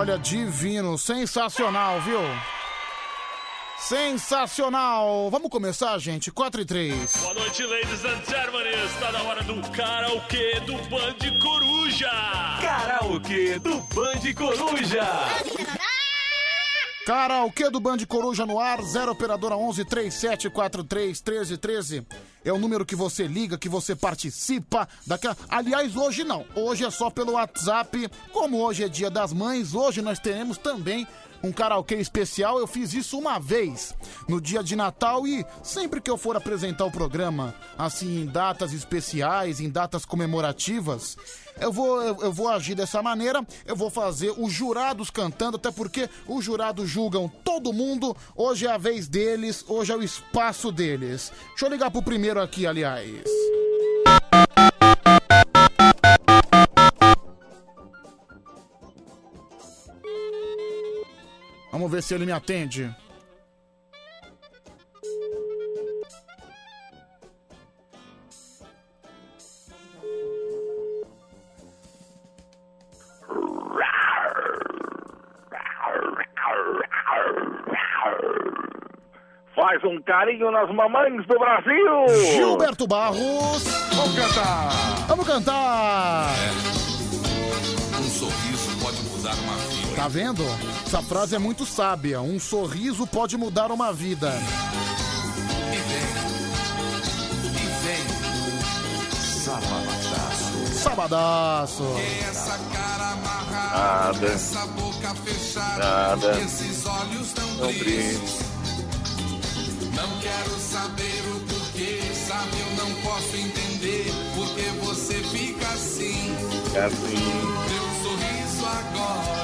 Olha, divino, sensacional, viu? Sensacional! Vamos começar, gente? 4 e 3. Boa noite, ladies and gentlemen. Está na hora do karaokê do Band Coruja. Karaokê do Band Coruja. Karaokê do Band Coruja no ar, 0 operadora 11 3743 1313. É o número que você liga, que você participa daquela. Aliás, hoje não. Hoje é só pelo WhatsApp. Como hoje é dia das mães, hoje nós teremos também um karaokê especial. Eu fiz isso uma vez no dia de Natal e sempre que eu for apresentar o programa, assim, em datas especiais, em datas comemorativas, eu vou, eu, eu vou agir dessa maneira. Eu vou fazer os jurados cantando, até porque os jurados julgam todo mundo. Hoje é a vez deles, hoje é o espaço deles. Deixa eu ligar pro primeiro aqui, aliás. Se ele me atende. Faz um carinho nas mamães do Brasil! Gilberto Barros. Vamos cantar! Vamos cantar! Um sorriso pode mudar uma vida. Tá vendo? Essa frase é muito sábia. Um sorriso pode mudar uma vida. E vem. E vem. Sabadaço. Sabadaço. Essa cara amarrada, Nada. essa boca fechada, Nada. esses olhos tão Não tristes. brinque. Não quero saber o porquê, sabe? Eu não posso entender porque você fica assim. É assim. Um sorriso agora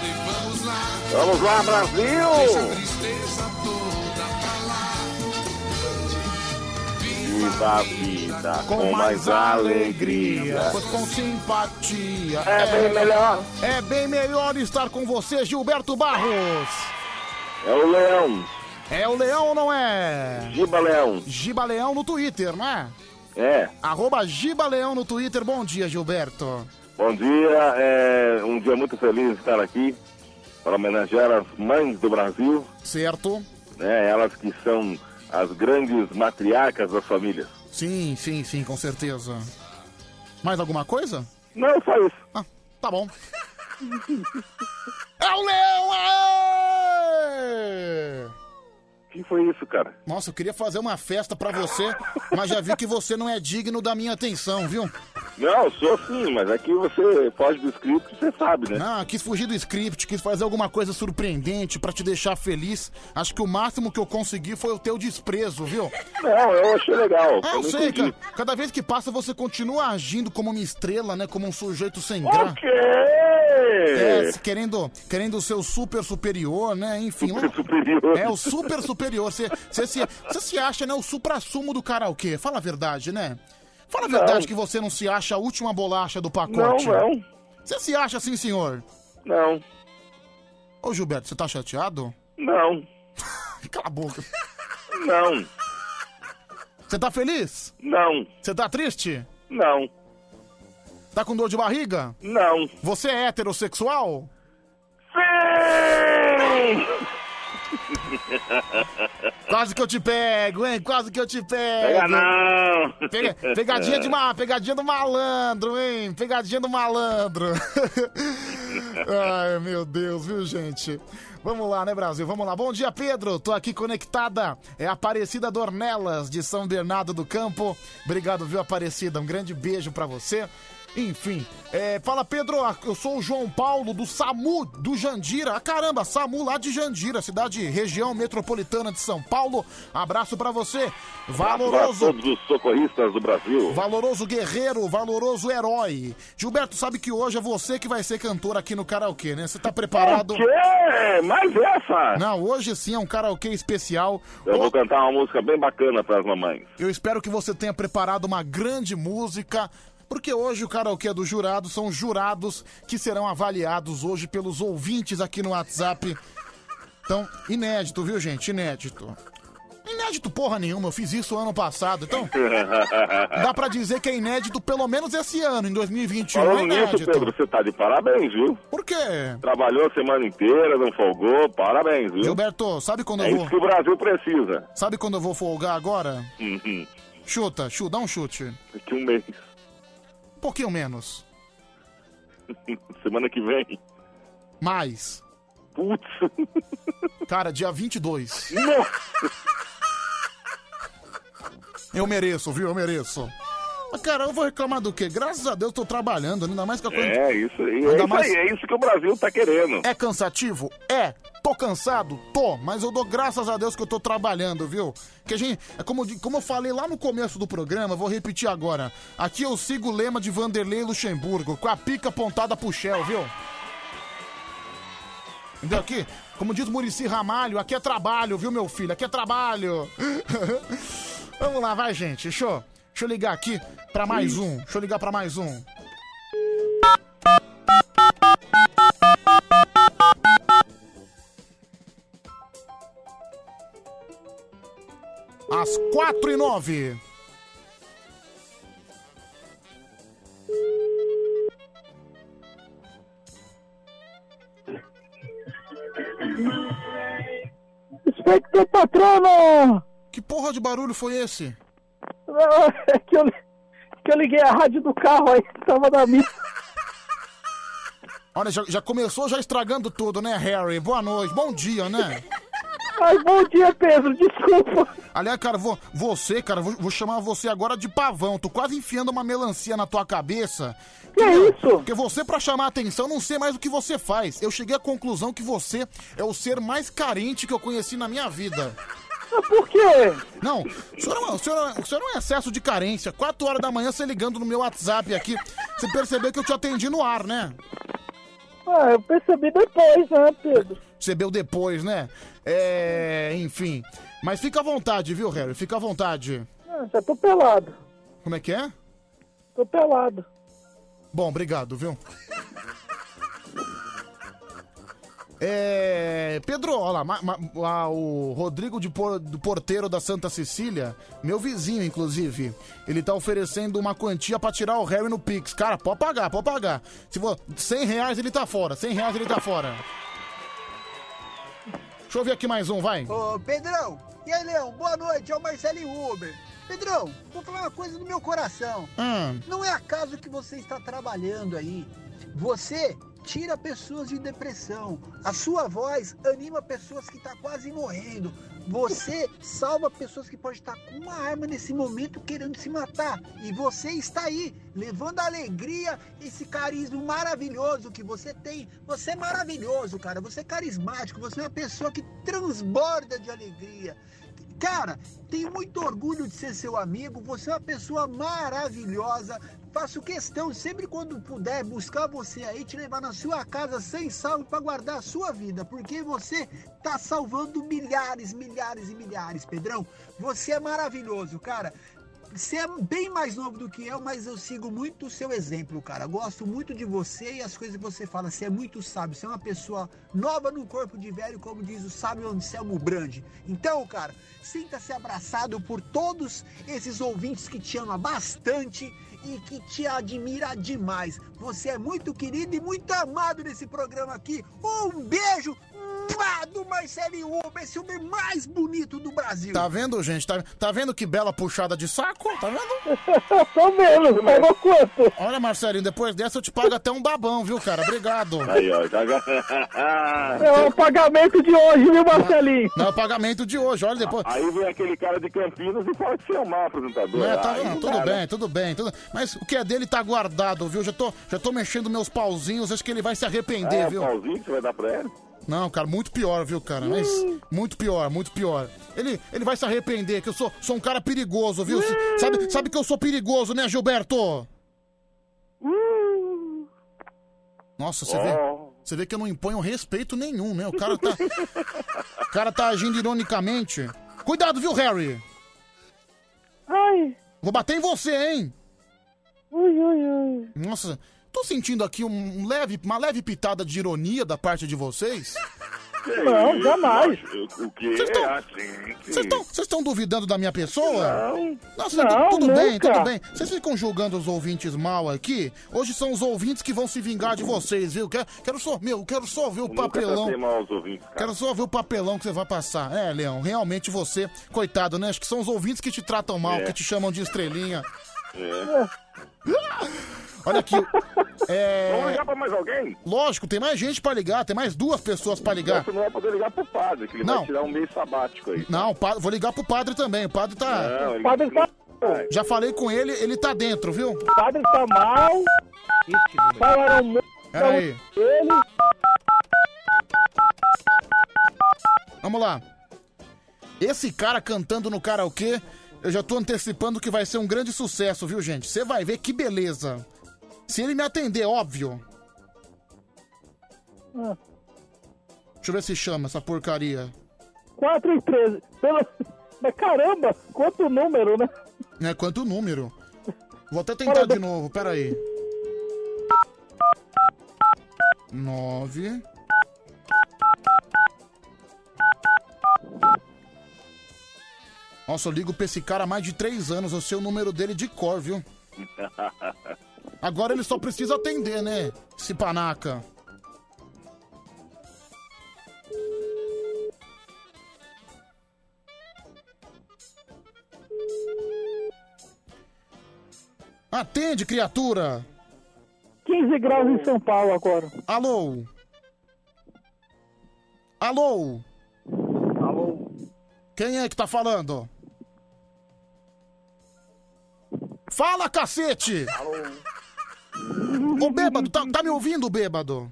vamos lá. Brasil! Viva a vida com mais alegria. Com simpatia. É bem melhor. É bem melhor estar com você, Gilberto Barros. É o Leão. É o Leão ou não é? Giba Leão. Giba Leão no Twitter, né? É. Arroba Giba Leão no Twitter. Bom dia, Gilberto. Bom dia. É um dia muito feliz de estar aqui para homenagear as mães do Brasil, Certo? né? Elas que são as grandes matriarcas das famílias. Sim, sim, sim, com certeza. Mais alguma coisa? Não, só isso. Ah, tá bom. é o Leão! aê! que foi isso, cara? Nossa, eu queria fazer uma festa pra você, mas já vi que você não é digno da minha atenção, viu? Não, sou sim, mas aqui você foge do script, você sabe, né? Não, quis fugir do script, quis fazer alguma coisa surpreendente pra te deixar feliz. Acho que o máximo que eu consegui foi o teu desprezo, viu? Não, eu achei legal. Ah, eu sei, entendi. cara. Cada vez que passa, você continua agindo como uma estrela, né? Como um sujeito sem graça. O quê? É, querendo, querendo ser o super superior, né? Enfim. Super superior. É, o super superior. Você se, você se acha, né, o supra-sumo do karaokê. Fala a verdade, né? Fala a Não. verdade que você não se acha a última bolacha do Não, pacote. não, Você se acha assim, senhor? não, Ô, Gilberto, você tá chateado? não, Cala a boca. não, Você tá feliz? não, Você tá triste? não, Tá com dor de barriga? não. Você é heterossexual? Sim! Quase que eu te pego, hein? Quase que eu te pego. Pega não! Pega- pegadinha de ma, pegadinha do malandro, hein? Pegadinha do malandro. Ai, meu Deus, viu, gente? Vamos lá, né, Brasil? Vamos lá. Bom dia, Pedro. Tô aqui conectada. É Aparecida Dornelas, de São Bernardo do Campo. Obrigado, viu, Aparecida? Um grande beijo pra você. Enfim, é, fala Pedro, eu sou o João Paulo do SAMU do Jandira. Ah, caramba, SAMU lá de Jandira, cidade, região metropolitana de São Paulo. Abraço pra você. Para Valoroso. todos os socorristas do Brasil. Valoroso guerreiro, valoroso herói. Gilberto, sabe que hoje é você que vai ser cantor aqui no karaokê, né? Você tá preparado? O quê? Mais essa? Não, hoje sim é um karaokê especial. Eu vou cantar uma música bem bacana para as mamães. Eu espero que você tenha preparado uma grande música. Porque hoje o karaokê do jurado são jurados que serão avaliados hoje pelos ouvintes aqui no WhatsApp. Então, inédito, viu, gente? Inédito. Inédito porra nenhuma, eu fiz isso ano passado. Então, dá pra dizer que é inédito pelo menos esse ano, em 2021. Falando é nisso, inédito. Pedro, você tá de parabéns, viu? Por quê? Trabalhou a semana inteira, não folgou, parabéns, viu? Gilberto, sabe quando É eu isso vou. que o Brasil precisa. Sabe quando eu vou folgar agora? Uhum. Chuta, chuta, dá um chute. Daqui um mês. Um pouquinho menos. Semana que vem. Mais. Putz. Cara, dia 22. Nossa. Eu mereço, viu? Eu mereço. Mas, cara, eu vou reclamar do quê? Graças a Deus tô trabalhando, ainda mais que a coisa. É isso aí. Ainda É isso mais- aí, é isso que o Brasil tá querendo. É cansativo? É. Tô cansado? Tô. Mas eu dou graças a Deus que eu tô trabalhando, viu? Que a gente. É como, eu como eu falei lá no começo do programa, vou repetir agora. Aqui eu sigo o lema de Vanderlei Luxemburgo, com a pica apontada pro Shell, viu? Entendeu? Aqui, como diz Murici Ramalho, aqui é trabalho, viu, meu filho? Aqui é trabalho. Vamos lá, vai, gente. Eu, deixa eu ligar aqui pra mais um. Deixa eu ligar pra mais um. Às quatro e nove. Inspector patrono! Que porra de barulho foi esse? É que eu, que eu liguei a rádio do carro aí, tava na missa. Olha, já, já começou já estragando tudo, né, Harry? Boa noite, bom dia, né? Ai, bom dia, Pedro, desculpa. Aliás, cara, vou, você, cara, vou, vou chamar você agora de pavão. Tô quase enfiando uma melancia na tua cabeça. Que isso? Porque você, pra chamar atenção, não sei mais o que você faz. Eu cheguei à conclusão que você é o ser mais carente que eu conheci na minha vida. Por quê? Não, o senhor, é um- o, senhor, é- o senhor é um excesso de carência. Quatro horas da manhã você ligando no meu WhatsApp aqui. Você percebeu que eu te atendi no ar, né? Ah, eu percebi depois, né, Pedro? Percebeu depois, né? É. Enfim. Mas fica à vontade, viu, Harry? Fica à vontade. Ah, já tô pelado. Como é que é? Tô pelado. Bom, obrigado, viu? É. Pedro, olha lá, ma- ma- ah, o Rodrigo de Por- do Porteiro da Santa Cecília, meu vizinho, inclusive, ele tá oferecendo uma quantia pra tirar o Harry no Pix. Cara, pode pagar, pode pagar. Se for 100 reais, ele tá fora. 100 reais, ele tá fora. Deixa eu ver aqui mais um, vai. Ô, Pedrão, e aí, Leão, boa noite, é o Marcelinho Uber. Pedrão, vou falar uma coisa no meu coração. Hum. Não é acaso que você está trabalhando aí. Você tira pessoas de depressão. A sua voz anima pessoas que estão quase morrendo. Você salva pessoas que podem estar com uma arma nesse momento querendo se matar. E você está aí, levando alegria, esse carisma maravilhoso que você tem. Você é maravilhoso, cara. Você é carismático. Você é uma pessoa que transborda de alegria. Cara, tenho muito orgulho de ser seu amigo. Você é uma pessoa maravilhosa. Faço questão, sempre quando puder, buscar você aí, te levar na sua casa sem salvo para guardar a sua vida, porque você tá salvando milhares, milhares e milhares, Pedrão. Você é maravilhoso, cara. Você é bem mais novo do que eu, mas eu sigo muito o seu exemplo, cara. Gosto muito de você e as coisas que você fala. Você é muito sábio. Você é uma pessoa nova no corpo de velho, como diz o sábio Anselmo Brandi. Então, cara, sinta-se abraçado por todos esses ouvintes que te amam bastante e que te admira demais. Você é muito querido e muito amado nesse programa aqui. Um beijo mua, do Marcelinho Uber, esse homem mais bonito do Brasil. Tá vendo, gente? Tá, tá vendo que bela puxada de saco? Tá vendo? Tô vendo, pagou quanto? Olha, Marcelinho, depois dessa eu te pago até um babão, viu, cara? Obrigado. Aí, ó, já... É o pagamento de hoje, viu, Marcelinho? Não, é o pagamento de hoje, olha depois. Aí vem aquele cara de Campinas e fala que você é um mau apresentador. Não, tá, Aí não, não tudo né? bem, tudo bem, tudo... Mas o que é dele tá guardado, viu? Já tô, já tô mexendo meus pauzinhos, acho que ele vai se arrepender, É, viu? pauzinho que você vai dar pra ele? Não, cara, muito pior, viu, cara? Mas muito pior, muito pior. Ele, ele vai se arrepender, que eu sou, sou um cara perigoso, viu? Sabe, sabe que eu sou perigoso, né, Gilberto? Nossa, você vê, Ó. você vê que eu não imponho respeito nenhum, né? O cara tá, o cara tá agindo ironicamente. Cuidado, viu, Harry? Ai, Vou bater em você, hein? ui, ui, ui. Nossa, tô sentindo aqui um leve, uma leve pitada de ironia da parte de vocês. Não, jamais. O que Vocês tão- é assim? Vocês estão estão duvidando da minha pessoa? Não. Nossa, Não, tudo bem, nunca. tudo bem. Vocês ficam julgando os ouvintes mal aqui? Hoje são os ouvintes que vão se vingar de vocês, viu? Quero, quero só, meu, quero só ver o Nunca papelão. tratei mal os ouvintes. Quero só ver o papelão que você vai passar. É, Leão, realmente você, coitado, né? Acho que são os ouvintes que te tratam mal, É. que te chamam de estrelinha. É. Olha aqui. É. Vamos ligar pra mais alguém? Lógico, tem mais gente pra ligar, tem mais duas pessoas pra ligar. Você não vai poder ligar pro padre, que ele Não. vai tirar um mês sabático aí. Não, o padre- vou ligar pro padre também. O padre tá. Não, ele... O padre tá, Já falei com ele, ele tá dentro, viu? o padre tá mal. Falaram muito Peraí. dele. Vamos lá. Esse cara cantando no karaokê, eu já tô antecipando que vai ser um grande sucesso, viu, gente? Você vai ver que beleza. Se ele me atender, óbvio. Ah, Deixa eu ver se chama essa porcaria. 4 e 13. Pelo... Mas caramba, quanto número, né? É, quanto número? Vou até tentar de novo, peraí. Nove. Nossa, eu ligo pra esse cara há mais de três anos, eu sei o número dele de cor, viu? Agora ele só precisa atender, né? Esse panaca. Atende, criatura! 15 graus em São Paulo agora. Alô? Alô? Alô? Quem é que tá falando? Fala, cacete! Ô, bêbado, tá, tá me ouvindo, bêbado?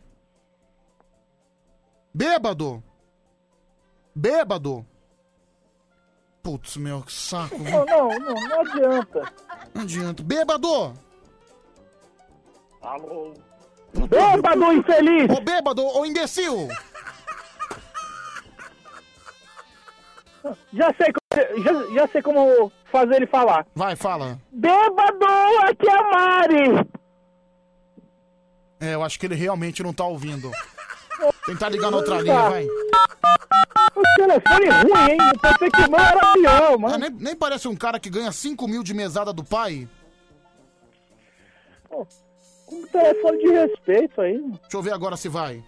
Bêbado? Bêbado? Putz, meu, que saco. Não, não, não, não adianta. Não adianta. Bêbado! Alô? Bêbado infeliz! Ô, bêbado, ô, imbecil! Já sei, co- já, já sei como fazer ele falar. Vai, fala. Bêbado, aqui é a Mari! É, eu acho que ele realmente não tá ouvindo. Tentar ligar na outra linha, vai. O telefone ruim, hein? Eu pensei que o meu era pior, Ah, mano. nem, nem parece um cara que ganha 5 mil de mesada do pai. Um telefone de respeito aí. mano. Deixa eu ver agora se vai.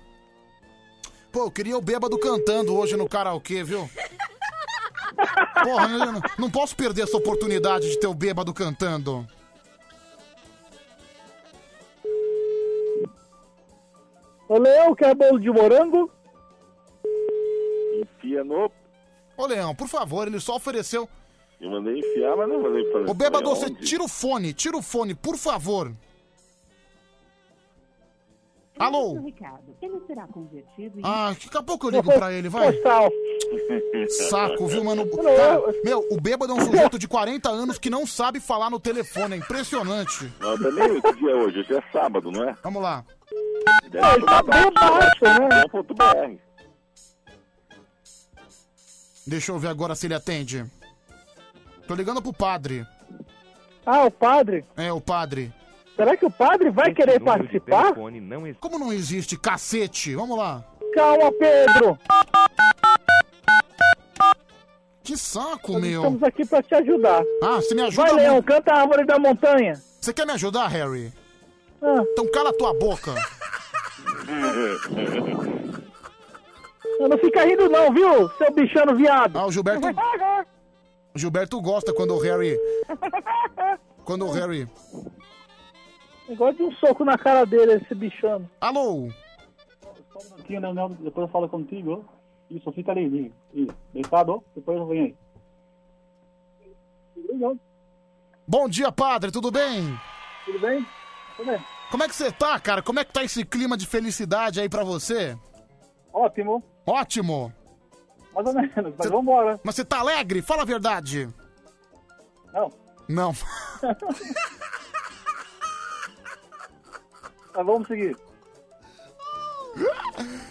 Pô, eu queria o bêbado cantando hoje no karaokê, viu? Porra, eu não, não posso perder essa oportunidade de ter o bêbado cantando. Ô, Leão, quer bolo de morango? Enfia no... Ô, Leão, por favor, ele só ofereceu. Eu mandei enfiar, mas não mandei fazer. Ô, bêbado, você tira o fone, tira o fone, por favor. Alô? Ah, daqui a pouco eu ligo pra ele, vai. Saco, viu, mano? Cara, meu, o bêbado é um sujeito de 40 anos que não sabe falar no telefone, é impressionante. Não, também, que dia é hoje? Hoje é sábado, não é? Vamos lá. Deve Ele tá bem baixo, né? .br. Deixa eu ver agora se ele atende. Tô ligando pro padre. Ah, o padre? É, o padre. Será que o padre vai querer participar? Como não existe cacete? Vamos lá. Calma, Pedro. Que saco, Nós meu. Estamos aqui pra te ajudar. Ah, você me ajuda Vai, Leão, canta a árvore da montanha. Você quer me ajudar, Harry? Ah. Então cala tua boca. Não fica rindo não, viu, seu bichano viado? Ah, o Gilberto... O Gilberto gosta quando o Harry... Quando o Harry... Negócio de um soco na cara dele, esse bichano. Alô? Aqui, não, não, depois eu falo contigo. Isso, fica ali, ali. Isso, deitado, depois eu venho aí. Obrigado. Bom dia, padre, tudo bem? Tudo bem? Como é que você tá, cara? Como é que tá esse clima de felicidade aí pra você? Ótimo, Ótimo. mais ou menos, mas vambora. Mas você tá alegre? Fala a verdade. Não, Não. mas vamos seguir.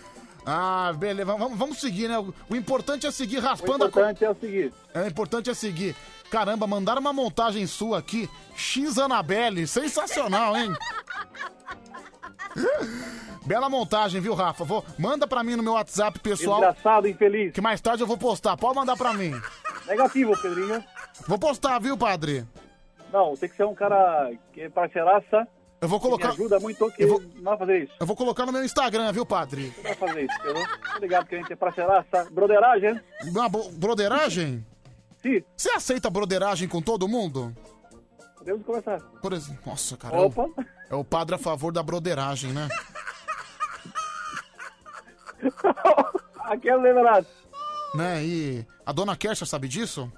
Ah, beleza. Vamos, vamos seguir, né? O, o importante é seguir O raspando a... importante é o seguinte. É, o importante é seguir. Caramba, mandaram uma montagem sua aqui. X Anabelle. Sensacional, hein? Bela montagem, viu, Rafa? Vou, manda pra mim no meu WhatsApp, pessoal. Desgraçado, infeliz. Que mais tarde eu vou postar. Pode mandar pra mim. Negativo, Pedrinho. Vou postar, viu, padre? Não, tem que ser um cara que é parceiraça. Eu vou colocar. Que me ajuda muito, que não vai fazer isso. Eu vou colocar no meu Instagram, viu, padre? Não vai fazer isso, entendeu? Tô ligado que a gente é parceiraça. Broderagem. Uma bo- broderagem? Sim. Você aceita broderagem com todo mundo? Podemos começar. Por exemplo. Nossa, cara. Opa. É o padre a favor da broderagem, né? Aquele lembrado. né? E a dona Kersia sabe disso?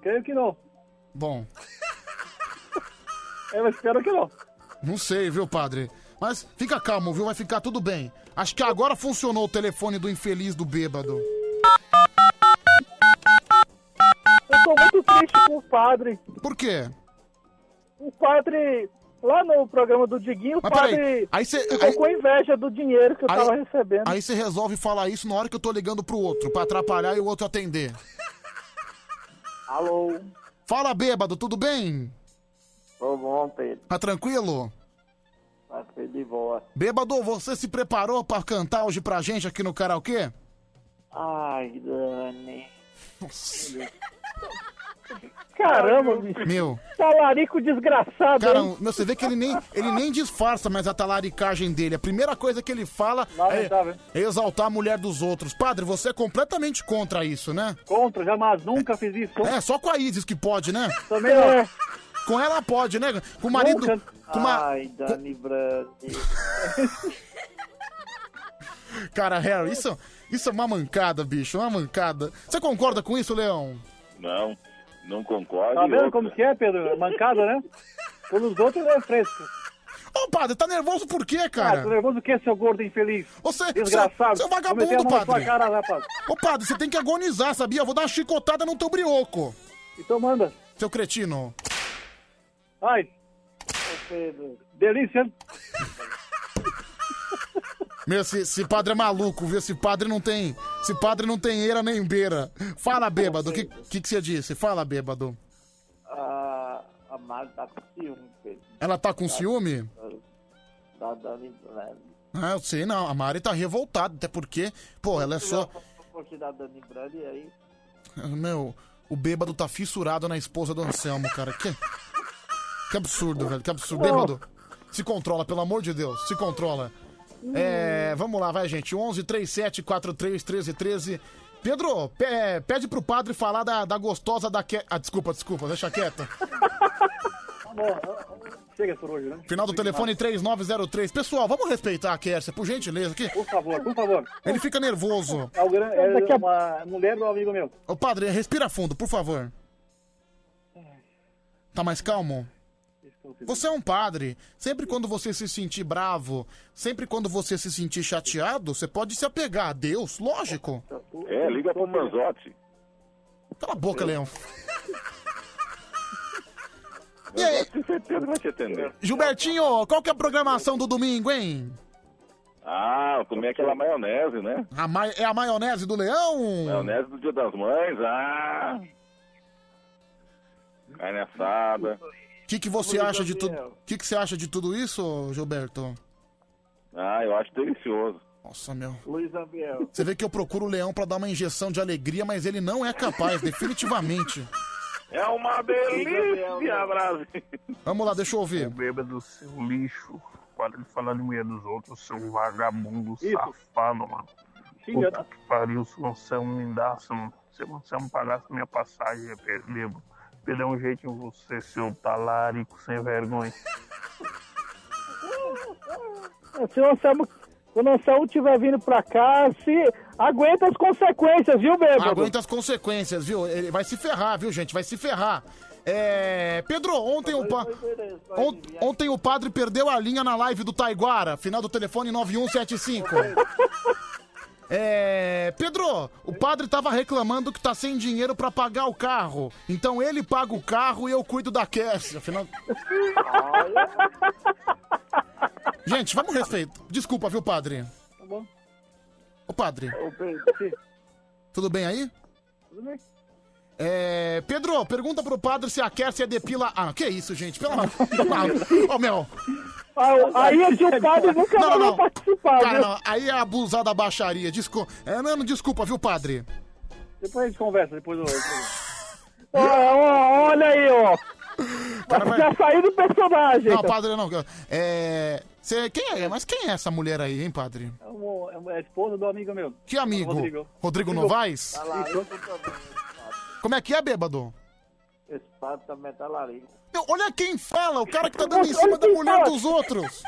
Creio que não. Bom, Eu espero que não. não sei, viu, padre? Mas fica calmo, viu? Vai ficar tudo bem. Acho que agora funcionou o telefone do infeliz do bêbado. Triste com o padre. Por quê? O padre, lá no programa do Diguinho, o Mas padre peraí, aí cê- ficou aí- com inveja do dinheiro que eu Aí- tava recebendo. Aí você resolve falar isso na hora que eu tô ligando pro outro, pra atrapalhar e o outro atender. Alô? Fala, bêbado, tudo bem? Tô bom, Pedro. Tá tranquilo? Tá de boa. Bêbado, você se preparou pra cantar hoje pra gente aqui no karaokê? Ai, Dani. Caramba, bicho. Meu. Talarico desgraçado, Cara, hein? meu, você vê que ele nem, ele nem disfarça mais a talaricagem dele. A primeira coisa que ele fala é, é exaltar a mulher dos outros. Padre, você é completamente contra isso, né? Contra, jamais, nunca fiz isso. É, só com a Isis que pode, né? Também não. Com ela pode, né? Com o marido. Nunca. Com uma... Ai, Dani Brandi. Cara, Harry, isso, isso é uma mancada, bicho, uma mancada. Você concorda com isso, Leão? Não, não concordo. Tá vendo como que é, Pedro? Mancada, né? Quando os outros é fresco. Ô, padre, tá nervoso por quê, Ah, cara? tô nervoso o que, seu gordo infeliz? Você, Desgraçado. Você é um vagabundo, padre. cara, rapaz. Ô, padre, você tem que agonizar, sabia? Eu vou dar uma chicotada no teu brioco. Então manda. Seu cretino. Ai. Ô, Pedro. Delícia. Meu, esse, padre é maluco, viu? Esse padre não tem. Esse padre não tem eira nem beira. Fala, bêbado. O que, que, que você disse? Fala, bêbado. A, a Mari tá com ciúme, Pedro. Ela tá com ciúme? Da Dani Brandi. Ah, eu sei, não. A Mari tá revoltada, até porque, pô, ela é só. Aí. Meu, o bêbado tá fissurado na esposa do Anselmo, cara. Que, que absurdo, velho. Que absurdo. Bêbado, se controla, pelo amor de Deus. Se controla. É, vamos lá, vai, gente. 11 37 43 13 13. Pedro, pe- pede pro padre falar da, da gostosa da que... Ah, desculpa, desculpa, deixa quieta. Tá. Chega por hoje, né? Final do telefone 3903. Pessoal, vamos respeitar a Kércia, por gentileza. aqui. Por favor, por favor. Ele fica nervoso. É, o gran- é uma mulher do amigo meu. Ô, padre, respira fundo, por favor. Tá mais calmo? Você é um padre. Sempre quando você se sentir bravo, sempre quando você se sentir chateado, você pode se apegar a Deus, lógico. É, liga pro Manzotti. Cala a boca, Leão. E aí? Com certeza vai te atender. Gilbertinho, qual que é a programação do domingo, hein? Ah, comer aquela maionese, né? A ma- É a maionese do leão? Maionese do Dia das Mães, ah. Carne assada. O que, que você acha de tudo? O que, que você acha de tudo isso, Gilberto? Ah, eu acho delicioso. Nossa, meu. Luiz Ambiel. Você vê que eu procuro o leão pra dar uma injeção de alegria, mas ele não é capaz, definitivamente. É uma delícia, Brasil. Vamos lá, deixa eu ouvir. Bêbado, seu lixo. Para de falar de mulher dos outros, seu vagabundo Isso. safado, mano. Puta que pariu, se você é um lindaço, mano. Se você não pagasse minha passagem, eu bêbado. Perder um jeito em você, seu talarico sem vergonha. Se o Anselmo, quando o Anselmo estiver vindo pra cá, se aguenta as consequências, viu, bêbado? Aguenta as consequências, viu? Ele vai se ferrar, viu, gente? Vai se ferrar. É. Pedro, ontem o, pa... On- ontem o padre perdeu a linha na live do Taiguara, final do telefone 9175. É. Pedro, o padre tava reclamando que tá sem dinheiro pra pagar o carro. Então ele paga o carro e eu cuido da Cassia. Afinal. Gente, vamos respeitar. Desculpa, viu, padre? Tá bom. Ô, padre, Ô, Pedro, tudo bem aí? Tudo bem? É, Pedro, pergunta pro padre se a Kércia depila. Ah, que isso, gente? Pelo amor Ô, meu. Aí é de um padre nunca Não, não, participar, Cara, não, aí é abusar da baixaria. Desculpa. É, não, desculpa, viu, padre? Depois a gente conversa, depois eu... Ó, ó, olha aí, ó. Já saiu do personagem. Não, padre, não. É. Cê, quem é? Mas quem é essa mulher aí, hein, padre? É, é uma- é a esposa do amigo meu. Que amigo? Rodrigo. Rodrigo Novaes? Tá lá, Isso. Como é que é, bêbado? Esse padre também tá larico. Meu, olha quem fala, o cara que tá dando em cima da mulher dos outros.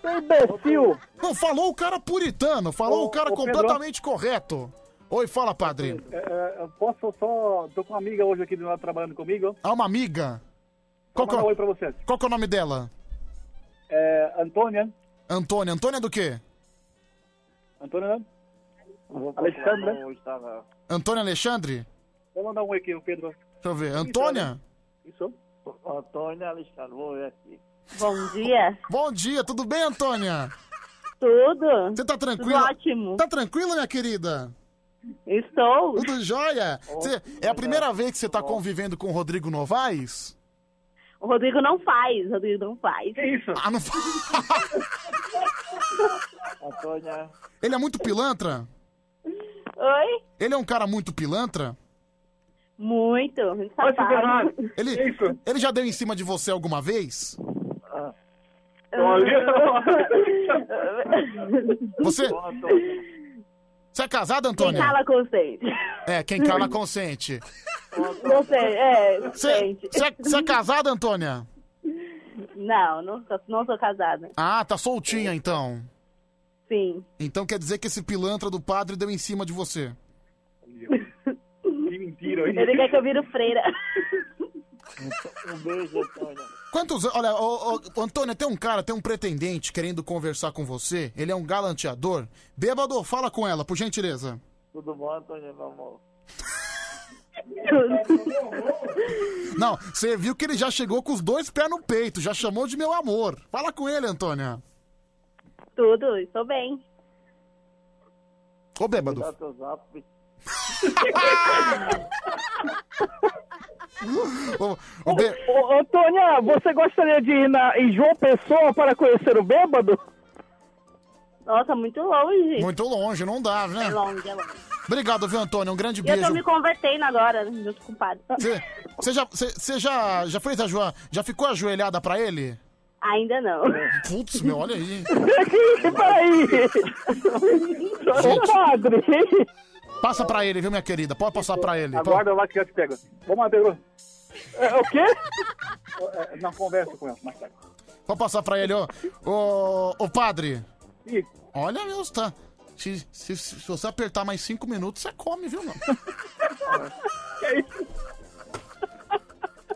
Seu imbecil. Não, falou o cara puritano, falou Ô, o cara ô, Pedro. completamente correto. Oi, fala, padre. É, é, eu posso só... Tô com uma amiga hoje aqui do lado trabalhando comigo. Ah, uma amiga. Qual que, um oi é, pra você. qual que é o nome dela? É, Antônia. Antônia. Antônia do quê? Antônia, Alexandra. Antônia Alexandre? Vou mandar um oi aqui, o Pedro. Deixa eu ver. Antônia? Isso. Antônio Alexandre, vou ver aqui. Bom dia. Bom dia, tudo bem, Antônia? Tudo. Você tá tranquila? Tudo ótimo. Tá tranquila, minha querida? Estou. Tudo jóia? Cê- é a primeira vez que você tá convivendo com o Rodrigo Novaes? O Rodrigo não faz, o Rodrigo não faz. Que isso? Ah, não faz. Antônia, Ele é muito pilantra? Oi? Ele é um cara muito pilantra? Muito. safado. Ele, Que isso? ele já deu em cima de você alguma vez? Olha. Você, você é casada, Quem Antônia? cala consente. É, quem cala consente. Não sei, é, Você é, você é casada, Antônia? Não, não sou, não sou casada. Ah, tá soltinha então. Sim. Então quer dizer que esse pilantra do padre deu em cima de você. Ele quer que eu vire freira. Um beijo, Antônia. Quantos anos? Olha, ô, ô, Antônia, tem um cara, tem um pretendente querendo conversar com você. Ele é um galanteador. Bêbado, fala com ela, por gentileza. Tudo bom, Antônia, meu amor? Não, você viu que ele já chegou com os dois pés no peito, já chamou de meu amor. Fala com ele, Antônia. Tudo, estou bem. Ô, bêbado. Zap. Ô, ô, bê- Ô, ô, Tônia, você gostaria de ir na, em João Pessoa para conhecer o bêbado? Nossa, muito longe. Muito longe, não dá, É né? longe, é longe. Obrigado, viu, Antônia? Um grande E eu tô beijo. me convertendo agora, junto com o padre. Você você já, já, já fez a joa, já ficou ajoelhada pra ele? Ainda não. Putz, meu, olha aí. Peraí. Ô, padre. Passa pra ele, viu, minha querida? Pode passar pra ele. Aguarda lá que já te pega. Vamos lá, Pedro. É, o quê? É, Não, conversa com ela mais tarde. Pode passar pra ele, ó. Ô, ô padre. Ih, Olha, meu, tá. Se, se, se você apertar mais cinco minutos, você come, viu, mano?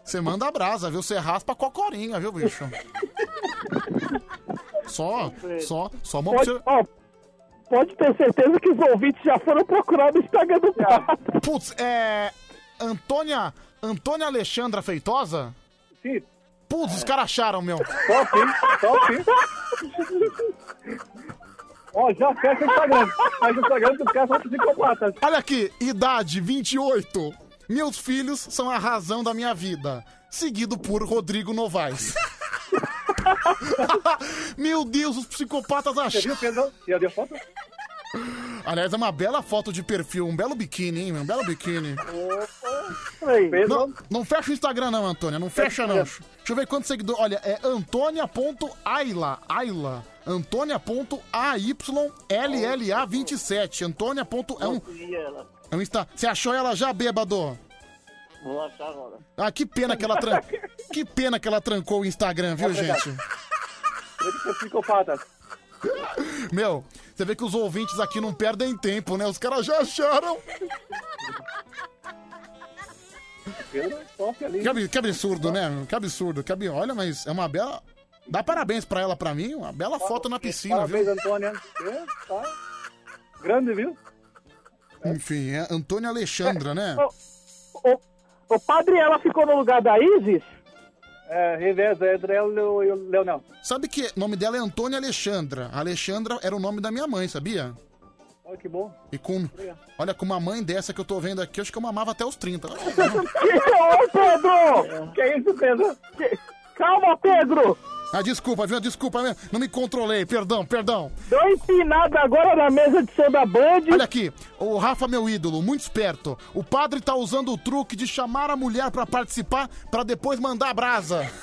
Você manda a brasa, viu? Você raspa a cocorinha, viu, bicho? Só, só, só uma Pode, ó, pode ter certeza que os ouvintes já foram procurar no Instagram do padre. Putz, é. Antônia. Antônia Alexandra Feitosa? sim. Putz, os caras acharam, meu. Top, hein? Top. Ó, já fecha o Instagram. Fecha o Instagram que os caras são psicopatas. Olha aqui, idade 28. Meus filhos são a razão da minha vida. Seguido por Rodrigo Novaes. Meu Deus, os psicopatas Você viu. Pedro? Já deu foto? Aliás, é uma bela foto de perfil, um belo biquíni, hein? Um belo biquíni. Não, não fecha o Instagram, não, Antônia. Não fecha, não. Deixa eu ver quantos seguidores. Olha, é Antônia.aila. Aila. Antônia.AYLLA27. Antônia. É um, é um Insta. Você achou ela já, bêbado? Vou achar agora. Ah, que pena que ela tran... Que pena que ela trancou o Instagram, viu, gente? Psicopatas. Meu, você vê que os ouvintes aqui não perdem tempo, né? Os caras já acharam. Que, ab- que absurdo, né? Que absurdo. Que ab... Olha, mas é uma bela. Dá parabéns pra ela, pra mim. Uma bela foto na piscina, Parabéns, viu? Antônia. É, tá. Grande, viu? Enfim, é Antônia Alexandra, né? Ô, ô, ô, padre, ela ficou no lugar da Isis? É, reveza entre ela e o o Leonel. Sabe que o nome dela é Antônia Alexandra. A Alexandra era o nome da minha mãe, sabia? Olha que bom. E com. Olha, com uma mãe dessa que eu tô vendo aqui, eu acho que eu mamava até os 30. Ô, Pedro! Que isso, Pedro? Que- Calma, Pedro! Ah, desculpa, viu? Desculpa, né? não me controlei. Perdão, perdão. Deu empinada agora na mesa de som da Band. Olha aqui, o Rafa, meu ídolo, muito esperto. O padre tá usando o truque de chamar a mulher pra participar pra depois mandar a brasa.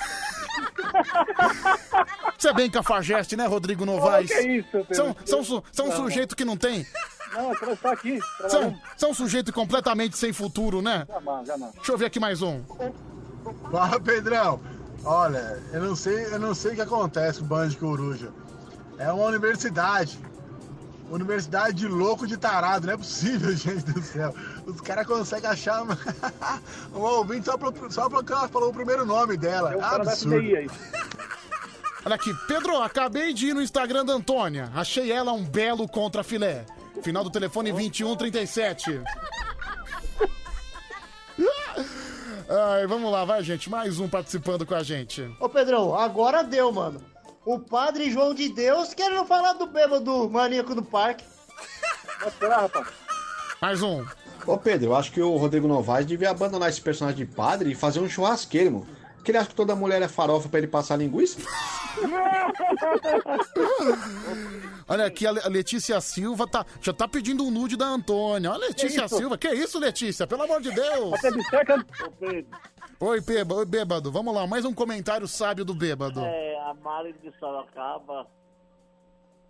Você é bem cafajeste, né, Rodrigo Novaes? que isso, Pedro? São, são, su- são um sujeito que não tem. Não, estar aqui. São, são um sujeito completamente sem futuro, né? Jamais, jamais. Deixa eu ver aqui mais um. Fala, Pedrão. Olha, eu não sei, eu não sei o que acontece com o Band de Coruja. É uma universidade. Universidade de louco de tarado, não é possível, gente do céu. Os caras conseguem achar uma, um ouvinte só, pro, só porque ela falou o primeiro nome dela. É Absurdo. Olha aqui, Pedro, acabei de ir no Instagram da Antônia. Achei ela um belo contra filé. Final do telefone 2137. Ai, vamos lá, vai, gente. Mais um participando com a gente. Ô Pedrão, agora deu, mano. O padre João de Deus querendo falar do bêbado maníaco do parque. Mais um. Ô Pedro, eu acho que o Rodrigo Novaes devia abandonar esse personagem de padre e fazer um churrasqueiro, mano. Que ele acha que toda mulher é farofa pra ele passar linguiça? Olha aqui, a Le- a Letícia Silva tá, já tá pedindo um nude da Antônia. Olha a Letícia isso? Silva. Que isso, Letícia? Pelo amor de Deus. Até bisteca. Oi, Bêbado. Oi, Bêbado. Vamos lá, mais um comentário sábio do Bêbado. É, a Mari de Sorocaba,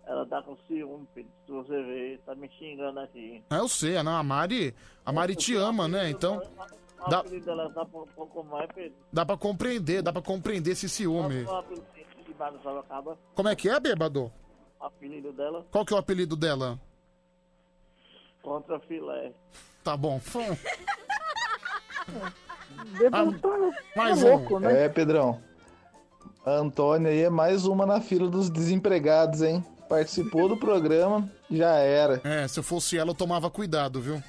ela tá com ciúme, se você ver, tá me xingando aqui. Ah, eu sei, não, a Mari, a Mari te ama, né? Então, dá, apelido dela tá um pouco mais, Pedro. dá pra compreender, dá pra compreender esse ciúme. O apelido de Sorocaba, Como é que é, Bêbado? o apelido dela, Qual que é o apelido dela? contra filé. Tá bom. Fum. Bêbado tá, mais tá um. louco, né? É, Pedrão. A Antônia aí é mais uma na fila dos desempregados, hein? Participou do programa, já era. É, se eu fosse ela, eu tomava cuidado, viu?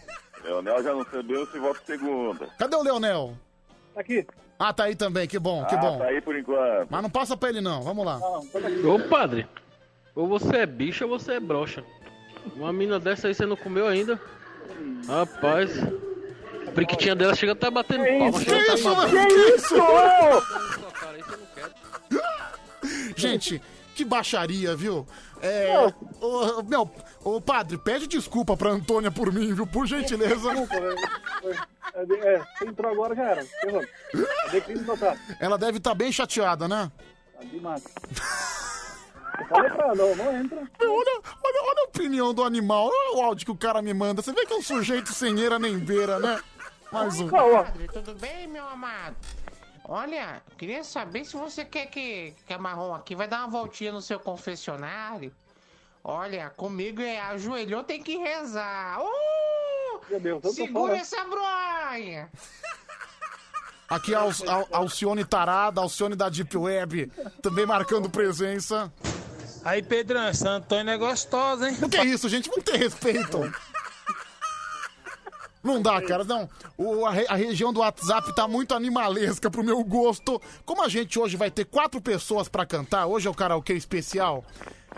Leonel já não sabeu se volta segunda. Cadê o Leonel? Tá aqui. Ah, tá aí também, que bom, que ah, bom. tá aí por enquanto. Mas não passa pra ele não, vamos lá. Ô padre, ou você é bicho ou você é broxa. Uma mina dessa aí você não comeu ainda? Rapaz, a briquitinha dela chega até batendo palma. Que chega até isso, mano? Que isso? Você não quer. Gente, que baixaria, viu? É. Ô, meu, ô padre, pede desculpa pra Antônia por mim, viu? Por gentileza. Desculpa, velho. É, é, entrou agora, já era. É declínio total. Ela deve estar bem chateada, né? Tá demais. Falei pra ela, não, não entra. Meu, olha, olha, olha a opinião do animal, olha o áudio que o cara me manda. Você vê que é um sujeito sem eira nem beira, né? Mais um. Padre, tudo bem, meu amado? Olha, queria saber se você quer que, que a Marrom aqui vai dar uma voltinha no seu confessionário. Olha, comigo é ajoelhou, tem que rezar. Uh! Meu Deus, Segura essa bronha! Aqui Al, Al, Alcione Tarada, Alcione da Deep Web, também marcando presença. Aí, Pedrão, essa Antônia é gostosa, hein? O que é isso, gente? Vamos ter respeito. Não dá, cara, não. O, a, re- a região do WhatsApp tá muito animalesca pro meu gosto. Como a gente hoje vai ter quatro pessoas pra cantar, hoje é o karaokê especial,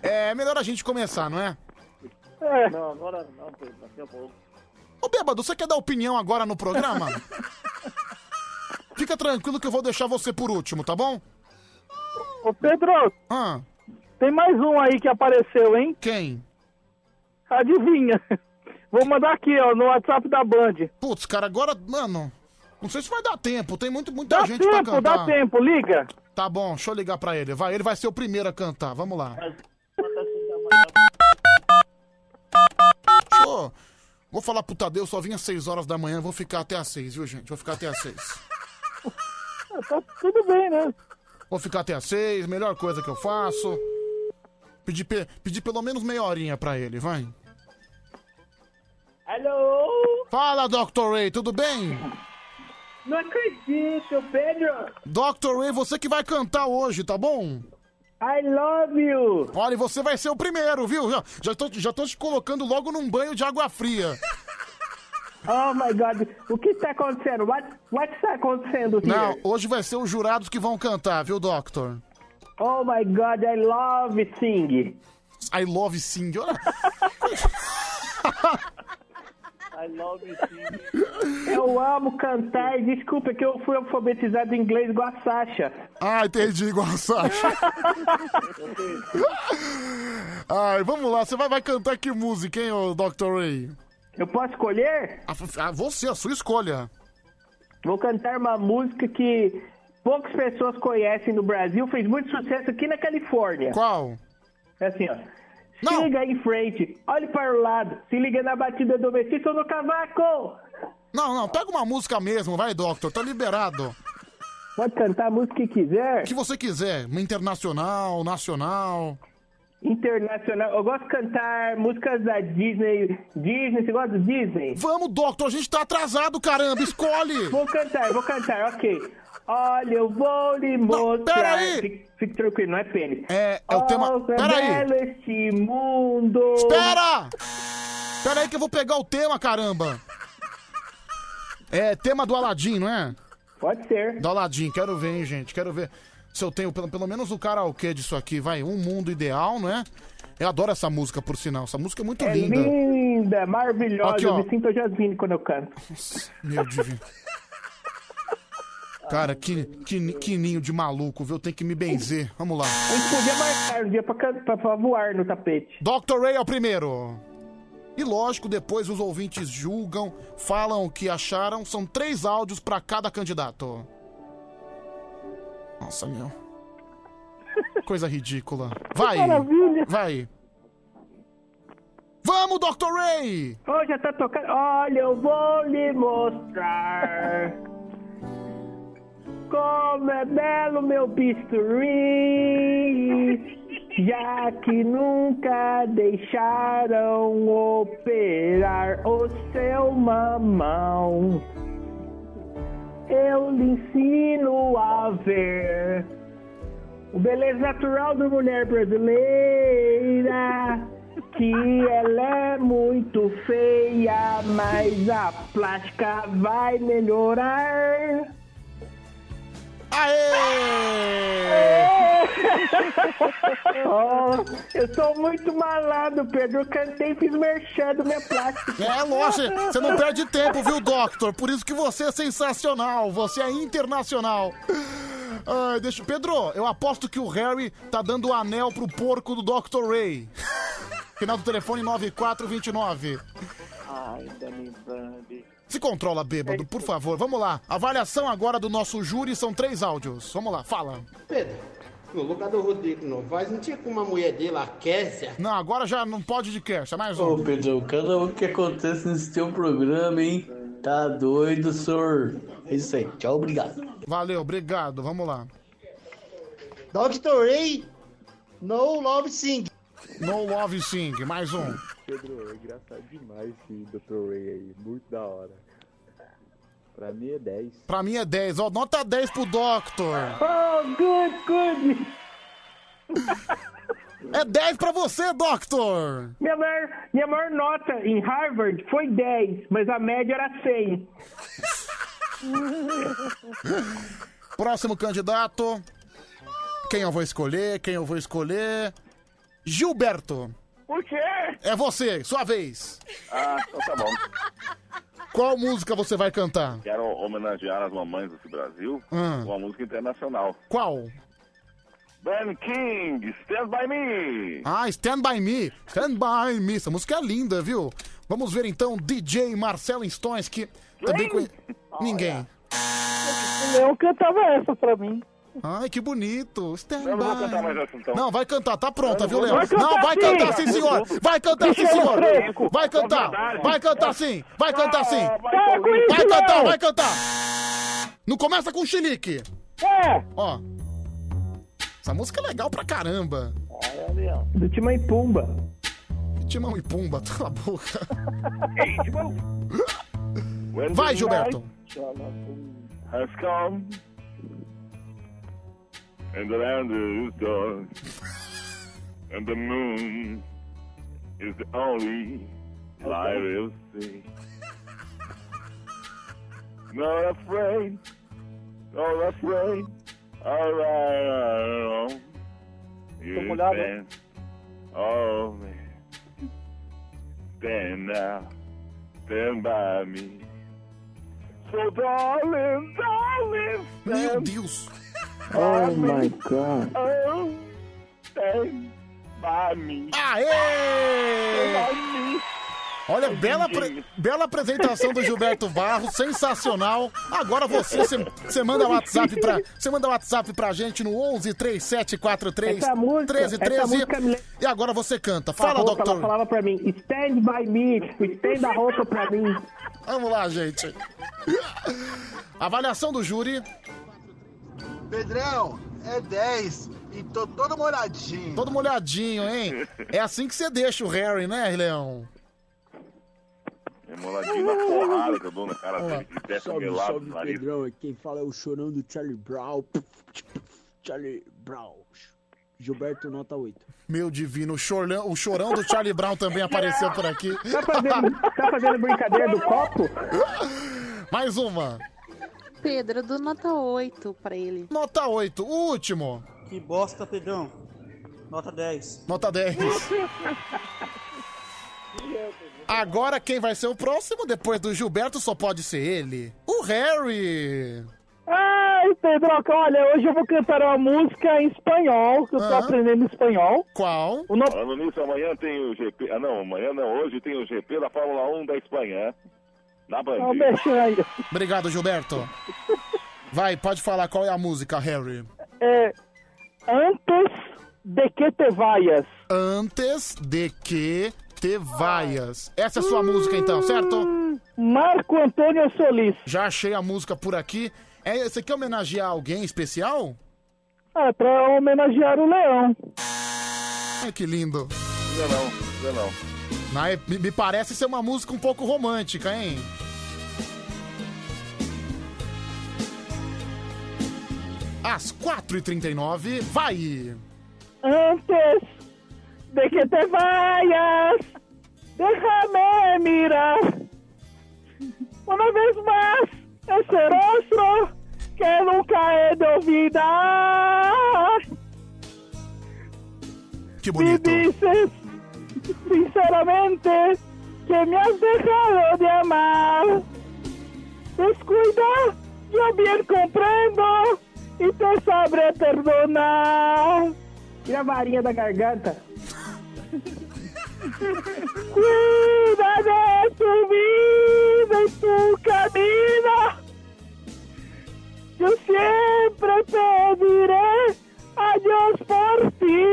é melhor a gente começar, não é? É. Não, agora não, Pedro, daqui a pouco. Ô, Bêbado, você quer dar opinião agora no programa? Fica tranquilo que eu vou deixar você por último, tá bom? Ô, Pedro, Ah, tem mais um aí que apareceu, hein? quem? Adivinha? Vou mandar aqui, ó, no WhatsApp da Band. Putz, cara, agora, mano, não sei se vai dar tempo. Tem muito, muita Dá gente pra tempo, cantar. dá tempo, liga. Tá bom, deixa eu ligar pra ele. Vai, ele vai ser o primeiro a cantar. Vamos lá. Ô, vou falar pro Tadeu, só vim às 6 horas da manhã, vou ficar até às 6, viu, gente? Vou ficar até às 6. Tá tudo bem, né? Vou ficar até às 6, melhor coisa que eu faço. Pedir, pe- pedir pelo menos meia horinha pra ele, vai. Alô? Fala, Dr. Ray, tudo bem? Não acredito, Pedro. Dr. Ray, você que vai cantar hoje, tá bom? I love you. Olha, e você vai ser o primeiro, viu? Já, já, tô, já tô te colocando logo num banho de água fria. Oh my God, o que está acontecendo? What what está acontecendo here? Não, hoje vai ser os jurados que vão cantar, viu, Doctor? Oh my God, I love sing. I love sing. I love you, Eu amo cantar. Desculpa que eu fui alfabetizado em inglês igual a Sasha. Ah, entendi, igual a Sasha. Ai, vamos lá, você vai, vai cantar que música, hein, ô Dr. Ray? Eu posso escolher? Ah, você, a sua escolha. Vou cantar uma música que poucas pessoas conhecem no Brasil, fez muito sucesso aqui na Califórnia. Qual? É assim, ó. Siga em frente, olhe para o lado, se liga na batida do vestido no cavaco. Não, não, pega uma música mesmo, vai, Doctor, tá liberado. Pode cantar a música que quiser. O que você quiser, uma internacional, nacional. Internacional. Eu gosto de cantar músicas da Disney. Disney, você gosta do Disney? Vamos, Doctor, a gente tá atrasado, caramba, escolhe. Vou cantar, vou cantar, ok. Olha, eu vou lhe mostrar. peraí. Fique, fique tranquilo, não é pênis. É, é o tema. Oh, é Peraí. belo este mundo. Espera! Espera aí que eu vou pegar o tema, caramba. É tema do Aladdin, não é? Pode ser. Do Aladdin, quero ver, hein, gente. Quero ver se eu tenho pelo, pelo menos o karaokê disso aqui. Vai, um mundo ideal, não é? Eu adoro essa música, por sinal. Essa música é muito É linda. linda, maravilhosa. Aqui, ó. eu me sinto Jasmine quando eu canto. Meu divino. Cara, que, que, que ninho de maluco, viu? Tem que me benzer. Vamos lá. A gente podia marcar um dia pra, can- pra, pra voar no tapete. Dr. Ray é o primeiro. E lógico, depois os ouvintes julgam, falam o que acharam. São três áudios pra cada candidato. Nossa, meu. Coisa ridícula. Vai. maravilha. Vai. Vamos, Dr. Ray! Oh, já tá tocando. Olha, eu vou lhe mostrar. Como é belo meu bisturi. Já que nunca deixaram operar o seu mamão. Eu lhe ensino a ver o beleza natural da mulher brasileira. Que ela é muito feia, mas a plástica vai melhorar. oh, eu sou muito malado, Pedro. Eu cantei e fiz merchan da minha plástica. É, lógico, você não perde tempo, viu, Doctor? Por isso que você é sensacional, você é internacional. Ai, deixa... Pedro, eu aposto que o Harry tá dando o anel pro porco do Dr. Ray. Final do telefone 9429. Ai, Danny Brandy. Se controla, bêbado, por favor. Vamos lá. Avaliação agora do nosso júri são três áudios. Vamos lá, fala. Pedro, no lugar do Rodrigo Novaes, não tinha como a mulher dele, a Késia? Não, agora já não pode de cash, é mais Ô, um. Pedro, cada um que acontece nesse teu programa, hein? Tá doido, senhor. É isso aí. Tchau, obrigado. Valeu, obrigado. Vamos lá. Dr. Ray, No Love Sing. No Love Sing, mais um. Pedro, é engraçado demais esse Dr. Ray aí, muito da hora. Pra mim é 10. Pra mim é 10. Ó, nota 10 pro Doctor. Oh, good, good. É 10 pra você, Doctor. Minha maior, minha maior nota em Harvard foi 10, mas a média era 100. Próximo candidato. Quem eu vou escolher? Quem eu vou escolher? Gilberto. Por quê? É você, sua vez. Ah, então tá bom. Qual música você vai cantar? Quero homenagear as mamães desse Brasil Ah. com uma música internacional. Qual? Ben King, Stand By Me. Ah, Stand By Me. Stand By Me. Essa música é linda, viu? Vamos ver então DJ Marcelo Stones, que também conhece... Ninguém. O Leão cantava essa pra mim. Ai, que bonito. Stand Eu não vou by cantar mais essa então. Não, vai cantar, tá pronta, viu, Vai Não, vai sim. cantar sim, senhor! Vai cantar sim, senhor! Vai cantar! Vai cantar sim! Vai cantar sim! Isso, Vai cantar, vai cantar! Não começa com chilique! É! Ó. Essa música é legal pra caramba. Do Timão e Pumba. Timão e Pumba, cala a boca. When Vai, Gilberto. Has come and the land is dark and the moon is the only light we'll see. Not afraid, not afraid. All right, all right. You stand. Oh man. stand now, stand by me. So darling, darling, stand. Meu Deus. Oh my God. Oh, stand by me. Aê! Stand by me. Olha, bela, pre- bela apresentação do Gilberto Barros, sensacional. Agora você, você, manda WhatsApp pra, você manda WhatsApp pra gente no 11 3743 Essa música- 1313 essa música me lembra- e agora você canta. Fala, roupa, doutor. Ela falava pra mim, stand by me, estenda a roupa pra mim. Vamos lá, gente. Avaliação do júri. Pedrão, é 10 e tô todo molhadinho. Todo molhadinho, hein? É assim que você deixa o Harry, né, Leão? É moladinho na porrada que eu dou na cara dele, que desce Salve, melado salve, nariz. Pedrão. Quem fala é o chorão do Charlie Brown. Charlie Brown. Gilberto, nota 8. Meu divino, o chorão, o chorão do Charlie Brown também apareceu por aqui. Tá fazendo, tá fazendo brincadeira do copo? Mais uma. Pedro, do nota 8 pra ele. Nota 8. O último. Que bosta, Pedrão. Nota 10. Nota 10. Agora quem vai ser o próximo depois do Gilberto só pode ser ele. O Harry. Ai, Pedroca, olha, hoje eu vou cantar uma música em espanhol, que eu tô Ah. aprendendo espanhol. Qual? O nome... Falando nisso, amanhã tem o GP. Ah, não, amanhã não, hoje tem o GP da Fórmula 1 da Espanha, na Band. Beijinho aí. Obrigado, Gilberto. Vai, pode falar qual é a música, Harry. É, antes de que te vayas. Antes de que te vayas. Essa é a sua música então, certo? Marco Antônio Solis. Já achei a música por aqui. É, você quer homenagear alguém especial? É, pra homenagear o leão. Ai, que lindo. Não, não, me, me parece ser uma música um pouco romântica, hein? Às 4h39, vai! Antes de que te vayas, déjame mirar una vez más ese rostro que nunca he de olvidar. Que bonito. Y dices sinceramente que me has dejado de amar. Descuida, yo bien comprendo y te sabré perdonar. Tira a varinha da garganta. Cuida de tu vida y tu camino. Yo siempre pediré a Dios por ti.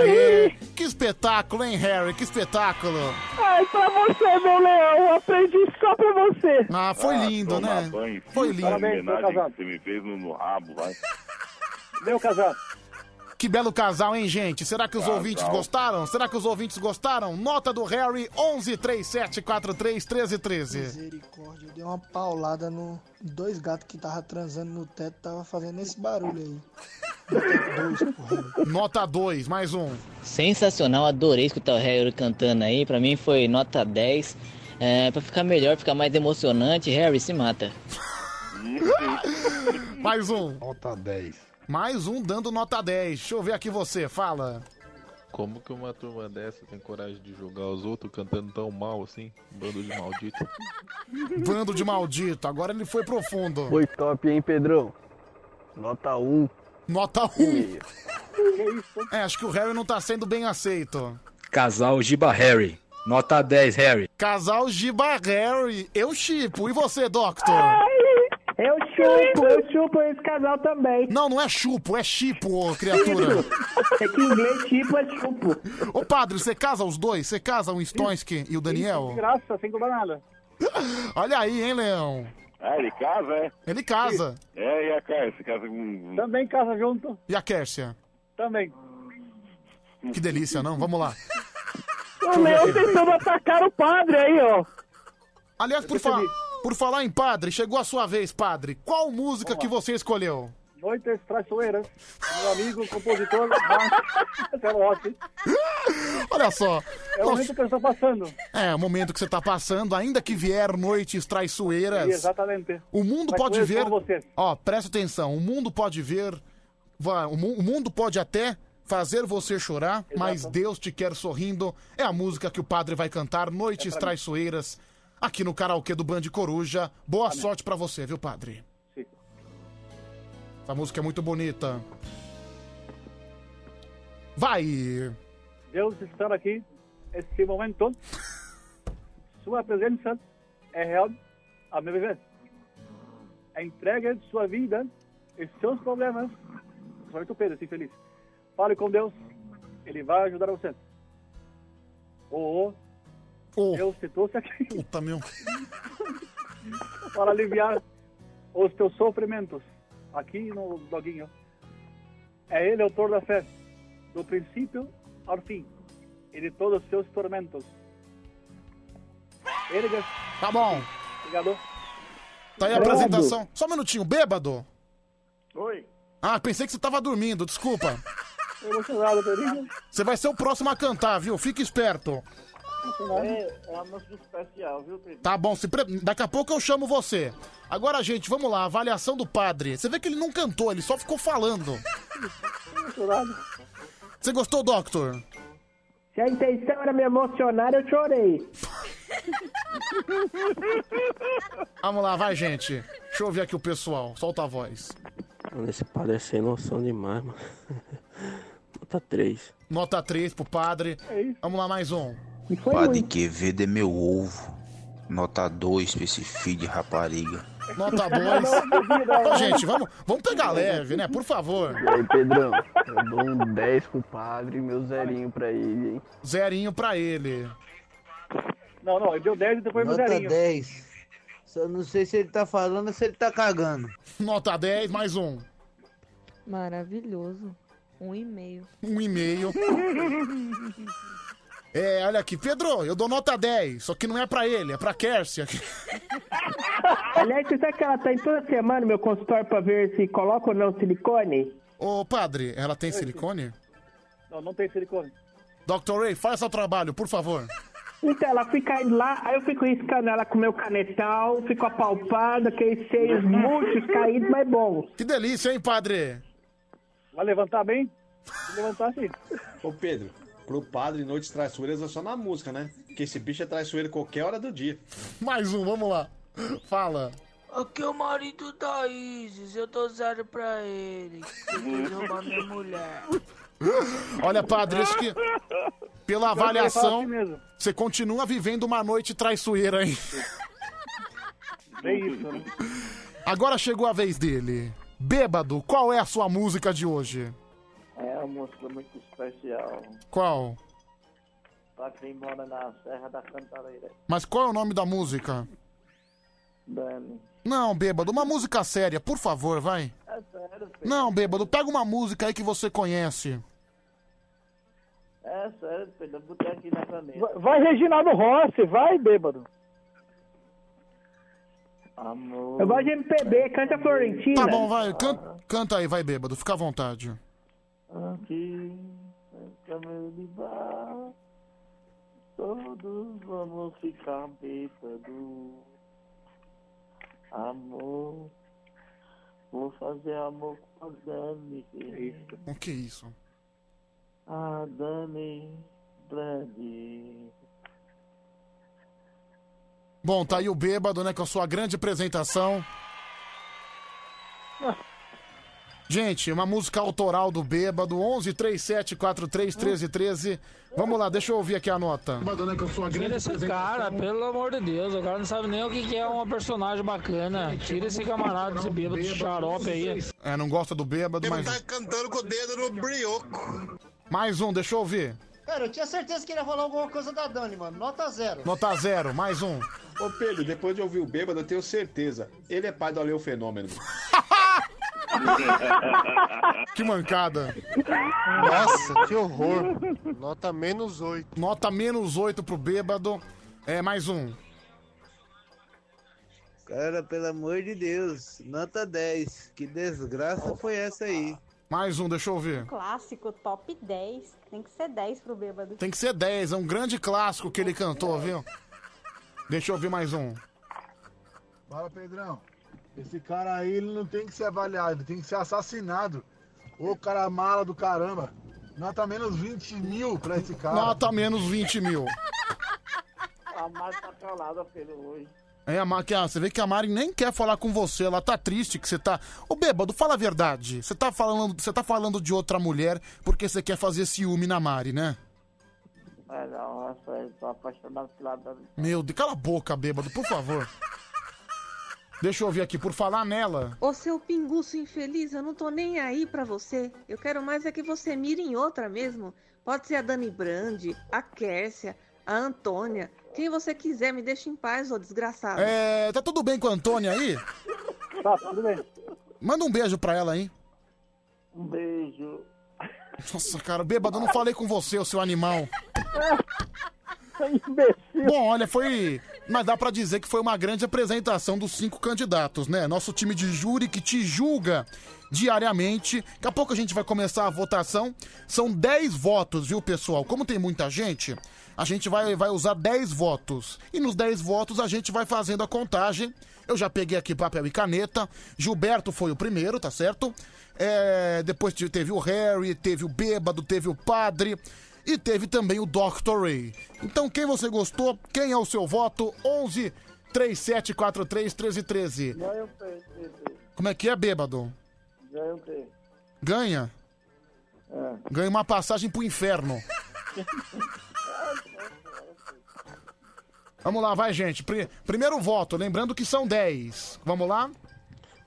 Aê! Que espetáculo, hein, Harry? Que espetáculo! Ai, pra você, meu leão, aprendi só pra você. Ah, foi Ah, lindo, né? banho, Foi lindo. Parabéns, meu casado. você me fez no, no rabo, vai. Meu casado. Que belo casal, hein, gente? Será que os Casal. ouvintes gostaram? Será que os ouvintes gostaram? Nota do Harry 11 37 43 13 13. Misericórdia, eu dei uma paulada no dois gatos que tava transando no teto, tava fazendo esse barulho aí. Nota 2, mais um. Sensacional, adorei escutar o Harry cantando aí. Pra mim foi nota 10. É, pra ficar melhor, ficar mais emocionante, Harry se mata. Mais um. Nota 10. Mais um dando nota 10. Deixa eu ver aqui você, fala. Como que uma turma dessa tem coragem de jogar os outros cantando tão mal assim? Bando de maldito. Bando de maldito. Agora ele foi profundo. Foi top, hein, Pedrão? Nota 1. Nota 1. É, acho que o Harry não tá sendo bem aceito. Casal Giba Harry. Nota 10, Harry. Casal Giba Harry. Eu chipo. E você, Doctor? Eu chupo, eu chupo esse casal também. Não, não é chupo, é chipo, ô, criatura. É que em inglês tipo é chupo. Ô, padre, você casa os dois? Você casa o Stonski e o Daniel? Graça, sem cobrar nada. Olha aí, hein, Leão? Ah, ele casa, é? Ele casa. É, e a Cárcia? Casa com... Também casa junto. E a Kércia? Também. Que delícia, não? Vamos lá. O leão tentando atacar o padre aí, ó. Aliás, por, fa por falar em padre, chegou a sua vez, padre. Qual música que você escolheu? Noites traiçoeiras. Meu amigo, compositor, Marcelo Rossi. Olha só. É o momento que eu estou passando. É, o momento que você tá passando, ainda que vier noites traiçoeiras. Exatamente. O mundo Mas pode ver. Ó, presta atenção. O mundo pode ver. O mu- o mundo pode até Fazer você chorar, mas Deus te quer sorrindo. É a música que o padre vai cantar Noites É. Traiçoeiras aqui no karaokê do Band Coruja. Boa sorte pra você, viu, padre? Sim. Essa música é muito bonita. Vai! Deus está aqui, este momento. Sua presença é real a meu viver. Entregue sua vida e seus problemas. Somente o Pedro, assim, feliz. Fale com Deus, Ele vai ajudar você. Oh, oh. Deus te trouxe aqui Puta, meu. para aliviar os teus sofrimentos. Aqui no doguinho. É Ele autor da fé, do princípio ao fim, e de todos os seus tormentos. Erga. Tá bom. Obrigado. Tá aí a apresentação. Só um minutinho, bêbado. Oi. Ah, pensei que você tava dormindo, desculpa. Emocionado. Você vai ser o próximo a cantar, viu? Fique esperto. É, é uma música especial, viu, Pedro? Tá bom, se pre- daqui a pouco eu chamo você. Agora, gente, vamos lá, avaliação do padre. Você vê que ele não cantou, ele só ficou falando. Você gostou, Doctor? Se a intenção era me emocionar, eu chorei. Vamos lá, vai, gente. Deixa eu ouvir aqui o pessoal. Solta a voz. Esse padre é sem noção demais, mano. Nota 3. Nota 3 pro padre. Vamos lá, mais um. Padre Quevedo é meu ovo. Nota 2 pra esse filho de rapariga. Nota 2. Ô, gente, vamos, vamos pegar leve, né? Por favor. E aí, Pedrão, eu dou um 10 pro padre e meu zerinho pra ele, hein? Zerinho pra ele. Não, não, ele deu 10 e depois meu Nota zerinho. 10. Só não sei se ele tá falando ou se ele tá cagando. Nota 10, mais um. Maravilhoso. Um e meio. Um e meio. É, olha aqui, Pedro, eu dou nota 10, só que não é pra ele, é pra Kércia. Aliás, você sabe que ela tá em toda semana no meu consultório pra ver se coloca ou não silicone? Ô, padre, ela tem silicone? Não, não tem silicone. Dr. Ray, faz seu trabalho, por favor. Então, ela fica indo lá, aí eu fico riscando ela com meu canetão, fico apalpando, aqueles seios murchos, caídos, mas bons. Que delícia, hein, padre? Vai levantar bem? Se levantar sim. Ô Pedro, pro padre Noites Traiçoeiras é só na música, né? Porque esse bicho é traiçoeiro qualquer hora do dia. Mais um, vamos lá. Fala. Aqui é o marido da Isis, eu dou zero pra ele. Quis roubar minha mulher. Olha, padre, isso que. Pela ele avaliação, você continua vivendo uma noite traiçoeira, hein? É isso, né? Agora chegou a vez dele. Bêbado, qual é a sua música de hoje? É uma música muito especial. Qual? Pra quem mora na Serra da Cantareira. Mas qual é o nome da música? Dani. Não, bêbado, uma música séria, por favor, vai. É sério, Pedro. Não, bêbado, pega uma música aí que você conhece. É sério, Pedro. Eu botei aqui na caneta. Vai- Vai Reginaldo Rossi, vai, bêbado. Amor. Eu gosto de MPB, canta Florentina. Tá bom, vai, can- canta aí, vai, bêbado, fica à vontade. Aqui, em meu de bar, todos vamos ficar bêbados. Amor, vou fazer amor com a Dani. O que é isso? A Dani Brandi. Bom, tá aí o bêbado, né, com a sua grande apresentação. Gente, uma música autoral do bêbado, 11 37 43 13 13. Vamos lá, deixa eu ouvir aqui a nota. Tira esse cara, pelo amor de Deus. O cara não sabe nem o que que é uma personagem bacana. Tira esse camarada, esse bêbado, esse xarope aí. É, não gosta do bêbado, mas. tá cantando com o dedo no brioco. Mais um, deixa eu ouvir. Cara, eu tinha certeza que ele ia falar alguma coisa da Dani, mano. Nota zero. Nota zero, mais um. Ô Pedro, depois de ouvir o bêbado, eu tenho certeza. Ele é pai do Aleu Fenômeno. Que mancada. Nossa, que horror. Nota menos 8. Nota menos 8 pro bêbado. É, mais um. Cara, pelo amor de Deus, nota 10. Que desgraça foi essa aí? Mais um, deixa eu ouvir. Clássico, top 10. Tem que ser 10 pro bêbado. Tem que ser 10, é um grande clássico que ele cantou, viu? Deixa eu ouvir mais um. Fala, Pedrão. Esse cara aí, ele não tem que ser avaliado, ele tem que ser assassinado. Ô, cara mala do caramba. Nota menos 20 mil pra esse cara. Nota menos 20 mil. A Mari tá calada, filho, hoje. É, a Ma- que a- você vê que a Mari nem quer falar com você, ela tá triste que você tá. Ô bêbado, fala a verdade. Você tá falando, você tá falando de outra mulher porque você quer fazer ciúme na Mari, né? É, não, essa aí, tô apaixonado pela. Meu Deus, cala a boca, bêbado, por favor. Deixa eu ouvir aqui, por falar nela. Ô seu pinguço infeliz, eu não tô nem aí pra você. Eu quero mais é que você mire em outra mesmo. Pode ser a Dani Brandi, a Kércia, a Antônia. Quem você quiser, me deixa em paz, ô desgraçado. É, tá tudo bem com a Antônia aí? Tá, tudo bem. Manda um beijo pra ela aí. Um beijo. Nossa, cara, bêbado, eu não falei com você, o seu animal. imbecil. Bom, olha, foi. Mas dá pra dizer que foi uma grande apresentação dos cinco candidatos, né? Nosso time de júri que te julga diariamente. Daqui a pouco a gente vai começar a votação. São 10 votos, viu, pessoal? Como tem muita gente, a gente vai, vai usar 10 votos. E nos 10 votos a gente vai fazendo a contagem. Eu já peguei aqui papel e caneta. Gilberto foi o primeiro, tá certo? É, depois te- teve o Harry, teve o Bêbado, teve o Padre. E teve também o Dr. Ray. Então, quem você gostou? Quem é o seu voto? 11 3743 1313. Ganha um peixe, peixe. Como é que é, bêbado? Ganha um. Ganha? É. Ganha uma passagem pro inferno. Vamos lá, vai, gente. Pri- primeiro voto, lembrando que são 10. Vamos lá?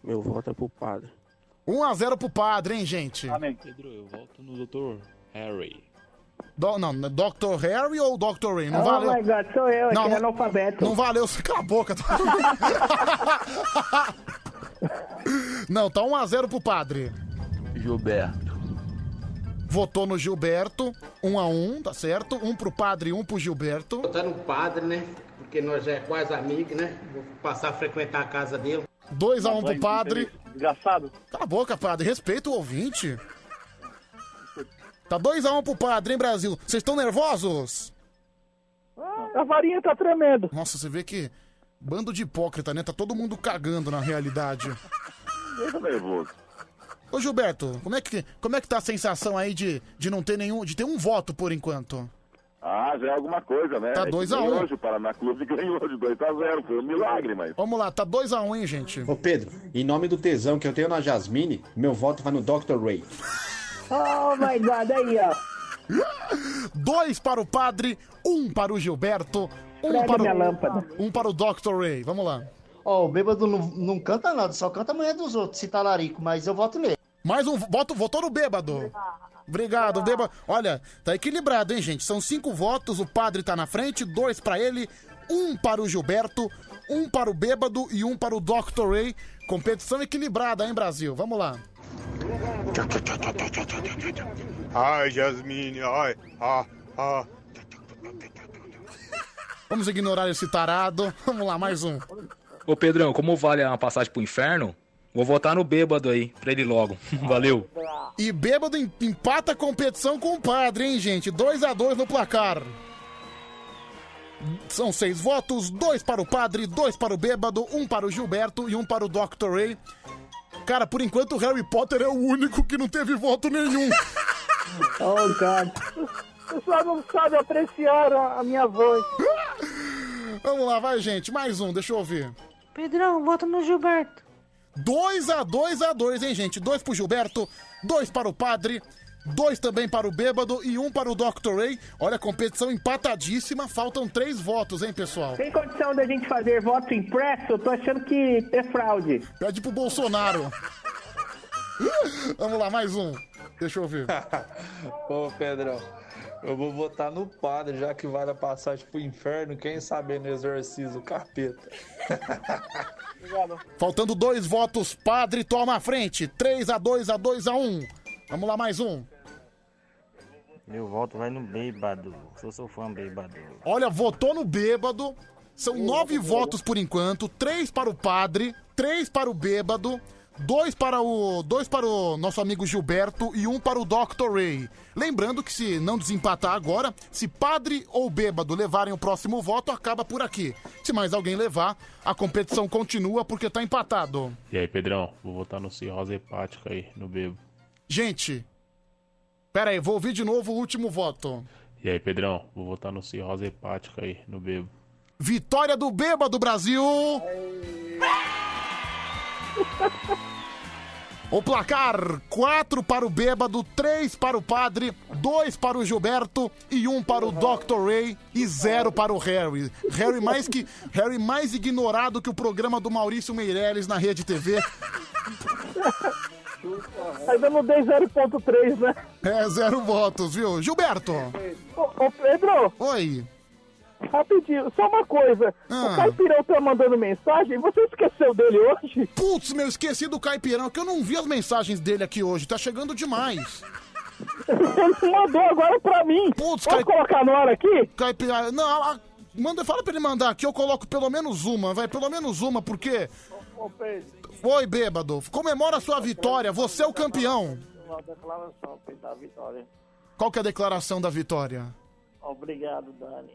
Meu voto é pro padre. 1 a 0 pro padre, hein, gente? Amém. Pedro, eu volto no Dr. Harry. Do, não, Dr. Harry ou Dr. Ray? Não oh valeu. my god, sou eu, Não, aquele não- analfabeto. Não valeu, cala a boca. Não, tá 1x0 pro padre. Gilberto. Votou no Gilberto, 1x1, tá certo? Um pro padre, um pro Gilberto. Tá no padre, né? Porque nós já é quase amigos, né? Vou passar a frequentar a casa dele. 2x1 pro padre. Desgraçado. Cala a boca, padre. Respeita o ouvinte. Tá 2x1 pro padre, hein, Brasil? Vocês estão nervosos? A varinha tá tremendo. Nossa, você vê que. Bando de hipócrita, né? Tá todo mundo cagando na realidade. Eu tô nervoso. Ô Gilberto, como é que, como é que tá a sensação aí de, de não ter nenhum. de ter um voto por enquanto? Ah, já é alguma coisa, né? Tá É que 2 a nem 1. Hoje o Paraná Clube ganhou de 2 a 0 Foi um milagre, mas. Vamos lá, tá 2x1, hein, gente? Ô Pedro, em nome do tesão que eu tenho na Jasmine, meu voto vai no Dr. Ray. Oh my god, aí, ó. Dois para o padre, um para o Gilberto, um Prega para minha o, lâmpada. um para o Dr. Ray. Vamos lá. Ó, o bêbado não, não canta nada, só canta a mulher dos outros, se talarico, mas eu voto nele. Mais um voto, votou no bêbado. Obrigado, bêbado. Olha, tá equilibrado, hein, gente? São cinco votos, o padre tá na frente, dois para ele, um para o Gilberto, um para o bêbado e um para o Dr. Ray. Competição equilibrada, hein, Brasil? Vamos lá. Ai, Jasmine, ai, ah, ah. Vamos ignorar esse tarado. Vamos lá, mais um. Ô Pedrão, como vale uma passagem pro inferno, vou votar no bêbado aí, pra ele logo. Valeu. E bêbado em- empata a competição com o padre, hein, gente? 2 a 2 no placar. São seis votos, dois para o padre, dois para o bêbado, um para o Gilberto e um para o Dr. Ray. Cara, por enquanto o Harry Potter é o único que não teve voto nenhum. Oh. O pessoal não sabe apreciar a, minha voz. Vamos lá, vai, gente. Mais um, deixa eu ouvir. Pedrão, vota no Gilberto. 2 a 2 a 2 hein, gente? Dois pro Gilberto, dois para o padre, dois também para o bêbado e um para o Dr. Ray. Olha, competição empatadíssima. Faltam três votos, hein, pessoal? Tem condição da gente fazer voto impresso? Eu tô achando que é fraude. Pede pro Bolsonaro. Vamos lá, mais um. Deixa eu ver. Ô, Pedrão, eu vou votar no padre, já que vale a passagem pro inferno. Quem sabe no exorcismo o capeta. Faltando dois votos, padre toma a frente. 3 a 2 a 2 a 1. Vamos lá, mais um. Meu voto vai no bêbado. Eu sou fã bêbado. Olha, votou no bêbado. São nove votos por enquanto. Três para o padre, três para o bêbado, dois para o dois para o nosso amigo Gilberto e um para o Dr. Ray. Lembrando que se não desempatar agora, se padre ou bêbado levarem o próximo voto, acaba por aqui. Se mais alguém levar, a competição continua porque tá empatado. E aí, Pedrão, vou votar no cirrose hepática aí, no bebo. Gente, Pera aí, vou ouvir de novo o último voto. E aí, Pedrão, vou votar no cirrose hepática aí, no bebo. Vitória do Bêbado Brasil! O placar: 4 para o Bêbado, 3 para o Padre, 2 para o Gilberto e 1 para o Dr. Ray e 0 para o Harry. Harry mais que Harry mais ignorado que o programa do Maurício Meirelles na Rede TV. Ainda não dei 0.3, né? É, zero votos, viu? Gilberto! Ô, ô, Pedro! Oi! Rapidinho, só uma coisa. Ah. O Caipirão tá mandando mensagem, você esqueceu dele hoje? Putz, meu, esqueci do Caipirão, que eu não vi as mensagens dele aqui hoje. Tá chegando demais. Ele mandou agora pra mim. Putz, Pode colocar no ar aqui? Caipirão. Não, a- manda, fala pra ele mandar aqui, eu coloco pelo menos uma, vai, pelo menos uma, porque. Ô, Pedro, Oi, bêbado, comemora a sua vitória, você é o campeão. uma declaração, da vitória. Qual que é a declaração da vitória? Obrigado, Dani.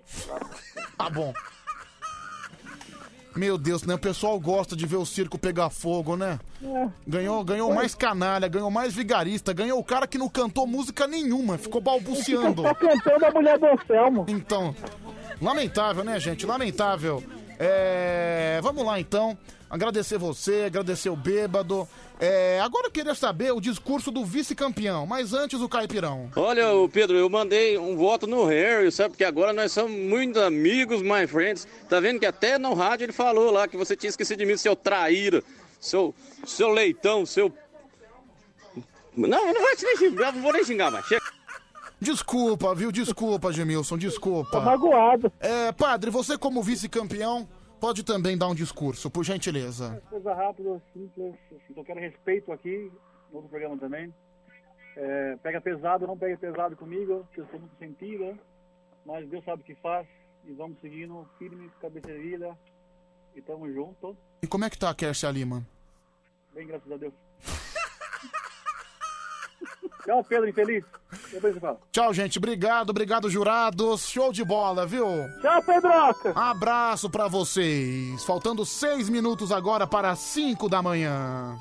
Ah, bom. Meu Deus, né? O pessoal gosta de ver o circo pegar fogo, né? Ganhou, ganhou mais canalha, ganhou mais vigarista, ganhou o cara que não cantou música nenhuma, ficou balbuciando. Tá cantando a mulher do Anselmo. Então, lamentável, né, gente? Lamentável. É, vamos lá, então. Agradecer você, agradecer o bêbado. É, agora eu queria saber o discurso do vice-campeão, mas antes o caipirão. Olha, Pedro, eu mandei um voto no Harry, sabe? Porque agora nós somos muito amigos, my friends. Tá vendo que até no rádio ele falou lá que você tinha esquecido de mim, seu traíra, seu, seu leitão, seu. Não, eu não vou te nem xingar, não vou nem xingar mais. Chega. Desculpa, viu? Desculpa, Gemilson, desculpa. Tô magoado. É, padre, você como vice-campeão, pode também dar um discurso, por gentileza. Coisa rápida, simples. Eu quero respeito aqui, no outro programa também. É, pega pesado, não pega pesado comigo, que eu sou muito sentido, mas Deus sabe o que faz. E vamos seguindo firme, cabeça erguida. E tamo junto. E como é que tá a Kersia Lima? Bem, graças a Deus. Tchau, Pedro, infeliz. Tchau, gente. Obrigado, obrigado, jurados. Show de bola, viu? Tchau, Pedroca. Abraço pra vocês. Faltando seis minutos agora para cinco da manhã.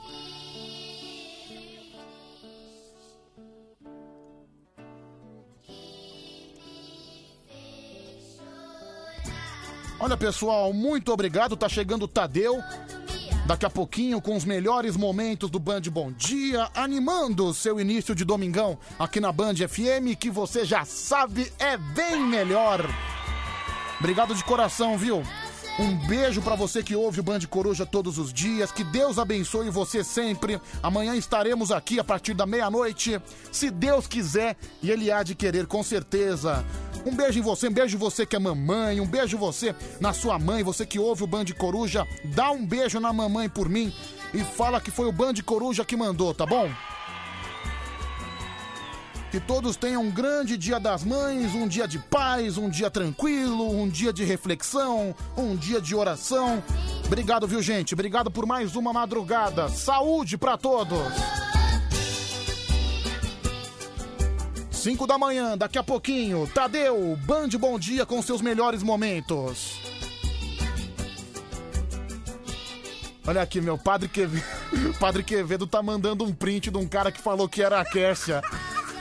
Olha, pessoal, muito obrigado. Tá chegando o Tadeu. Daqui a pouquinho, com os melhores momentos do Band Bom Dia, animando o seu início de domingão aqui na Band FM, que você já sabe é bem melhor. Obrigado de coração, viu? Um beijo pra você que ouve o Band Coruja todos os dias. Que Deus abençoe você sempre. Amanhã estaremos aqui a partir da meia-noite, se Deus quiser e Ele há de querer, com certeza. Um beijo em você, um beijo você que é mamãe, um beijo você na sua mãe, você que ouve o Band Coruja. Dá um beijo na mamãe por mim e fala que foi o Band Coruja que mandou, tá bom? Que todos tenham um grande dia das mães, um dia de paz, um dia tranquilo, um dia de reflexão, um dia de oração. Obrigado, viu, gente? Obrigado por mais uma madrugada. Saúde pra todos! 5 da manhã, daqui a pouquinho, Tadeu, Band Bom Dia com seus melhores momentos. Olha aqui, meu padre Quevedo. Padre Quevedo tá mandando um print de um cara que falou que era a Kércia.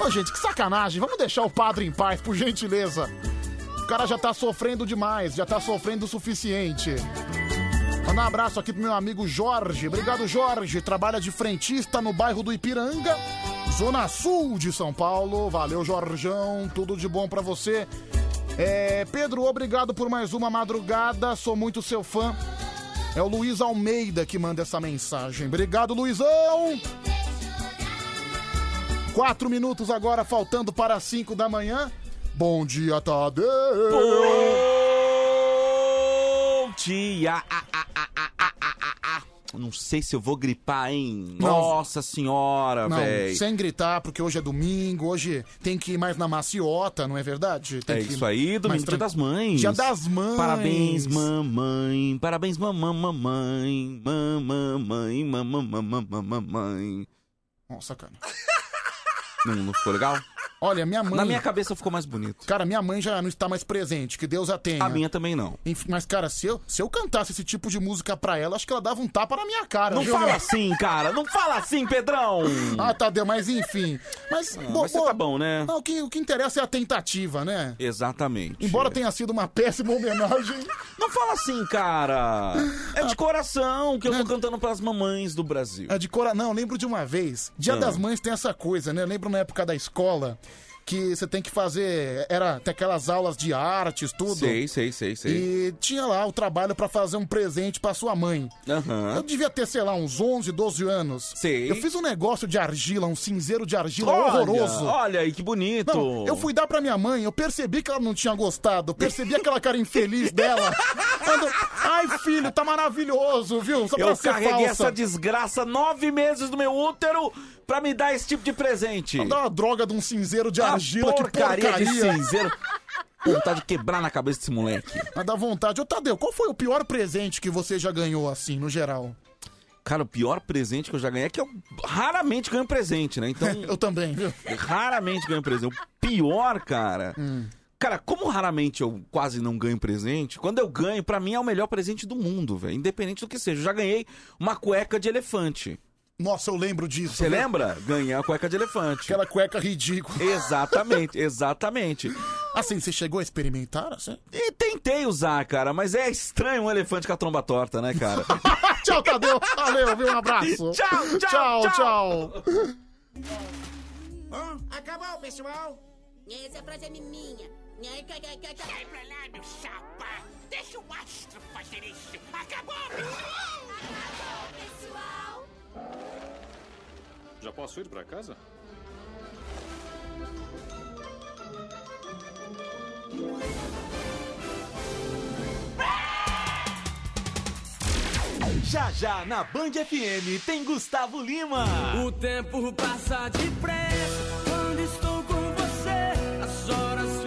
Ô, gente, que sacanagem. Vamos deixar o padre em paz, por gentileza. O cara já tá sofrendo demais, já tá sofrendo o suficiente. Manda um abraço aqui pro meu amigo Jorge. Obrigado, Jorge. Trabalha de frentista no bairro do Ipiranga, Zona Sul de São Paulo. Valeu, Jorjão. Tudo de bom pra você. É, Pedro, obrigado por mais uma madrugada. Sou muito seu fã. É o Luiz Almeida que manda essa mensagem. Obrigado, Luizão! Quatro minutos agora, faltando para cinco da manhã. Bom dia, Tadeu! Bom dia! Ah, ah, ah, ah, ah. Não sei se eu vou gripar, hein? Não. Nossa senhora, velho. sem gritar, porque hoje é domingo, hoje tem que ir mais na maciota, não é verdade? Tem É que isso aí, domingo, dia tran- das mães. Dia das mães. Parabéns, mamãe. Parabéns, mamãe, mamãe. Mamãe, mamãe, mamãe, mamãe. Nossa, cara. Não, não ficou legal? Olha, minha mãe. Na minha cabeça ficou mais bonito. Cara, minha mãe já não está mais presente, que Deus a tenha. A minha também não. Enfim, mas, cara, se eu, se eu cantasse esse tipo de música pra ela, acho que ela dava um tapa na minha cara. Não viu, fala meu? assim, cara. Não fala assim, Pedrão. Ah, Tadeu, mas enfim. Mas, Ah, bo- mas bo- tá bom, né? Não, o, que, o que interessa é a tentativa, né? Exatamente. Embora tenha sido uma péssima homenagem. Não fala assim, cara. É de coração que eu tô cantando pras mamães do Brasil. É de cora... Não, lembro de uma vez. Dia Ah. das Mães tem essa coisa, né? Eu lembro na época da escola que você tem que fazer. Era tem aquelas aulas de artes, tudo. Sei, sei, sei, sei. E tinha lá o trabalho pra fazer um presente pra sua mãe. Aham. Eu devia ter, sei lá, uns 11, 12 anos. Sei. Eu fiz um negócio de argila, um cinzeiro de argila Olha, horroroso. Olha aí, que bonito. Não, eu fui dar pra minha mãe, eu percebi que ela não tinha gostado, eu percebi aquela cara infeliz dela. Ando, Ai, filho, tá maravilhoso, viu? Só pra Eu ser carreguei falsa. essa desgraça nove meses no meu útero pra me dar esse tipo de presente. Dá uma droga de um cinzeiro de argila, porcaria, que porcaria. de cinzeiro. Vontade de quebrar na cabeça desse moleque. Mas dá vontade. Ô, Tadeu, qual foi o pior presente que você já ganhou, assim, no geral? Cara, o pior presente que eu já ganhei é que eu raramente ganho presente, né? Então. eu também, viu? Raramente ganho presente. O pior, cara. Hum. Cara, como raramente eu quase não ganho presente, quando eu ganho, pra mim é o melhor presente do mundo, velho. Independente do que seja. Eu já ganhei uma cueca de elefante. Nossa, eu lembro disso. Você viu? lembra? Ganhei a cueca de elefante. Aquela cueca ridícula. Exatamente, exatamente. Assim, você chegou a experimentar, assim? E tentei usar, cara, mas é estranho um elefante com a tromba torta, né, cara? tchau, Tadeu. Valeu, viu? Um abraço. Tchau, tchau, tchau. tchau. Acabou, pessoal? Essa frase é minha. Sai pra lá, meu chapa. Deixa o astro fazer isso. Acabou, pessoal. Acabou, pessoal. Já posso ir pra casa? Já já na Band FM tem Gustavo Lima. O tempo passa depressa quando estou com você. As horas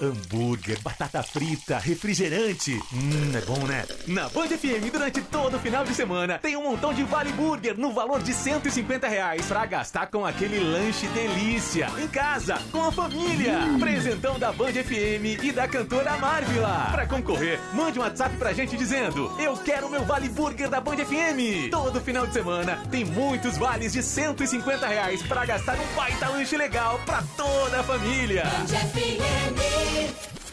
Hambúrguer, batata frita, refrigerante. Hum, é bom, né? Na Band FM, durante todo o final de semana, tem um montão de Vale Burger no valor de 150 reais pra gastar com aquele lanche delícia. Em casa, com a família. Presentão da Band FM e da cantora Marvila. Pra concorrer, mande um WhatsApp pra gente dizendo: Eu quero meu Vale Burger da Band FM. Todo final de semana tem muitos vales de 150 reais pra gastar um baita lanche legal pra toda a família. Band FM. Bye.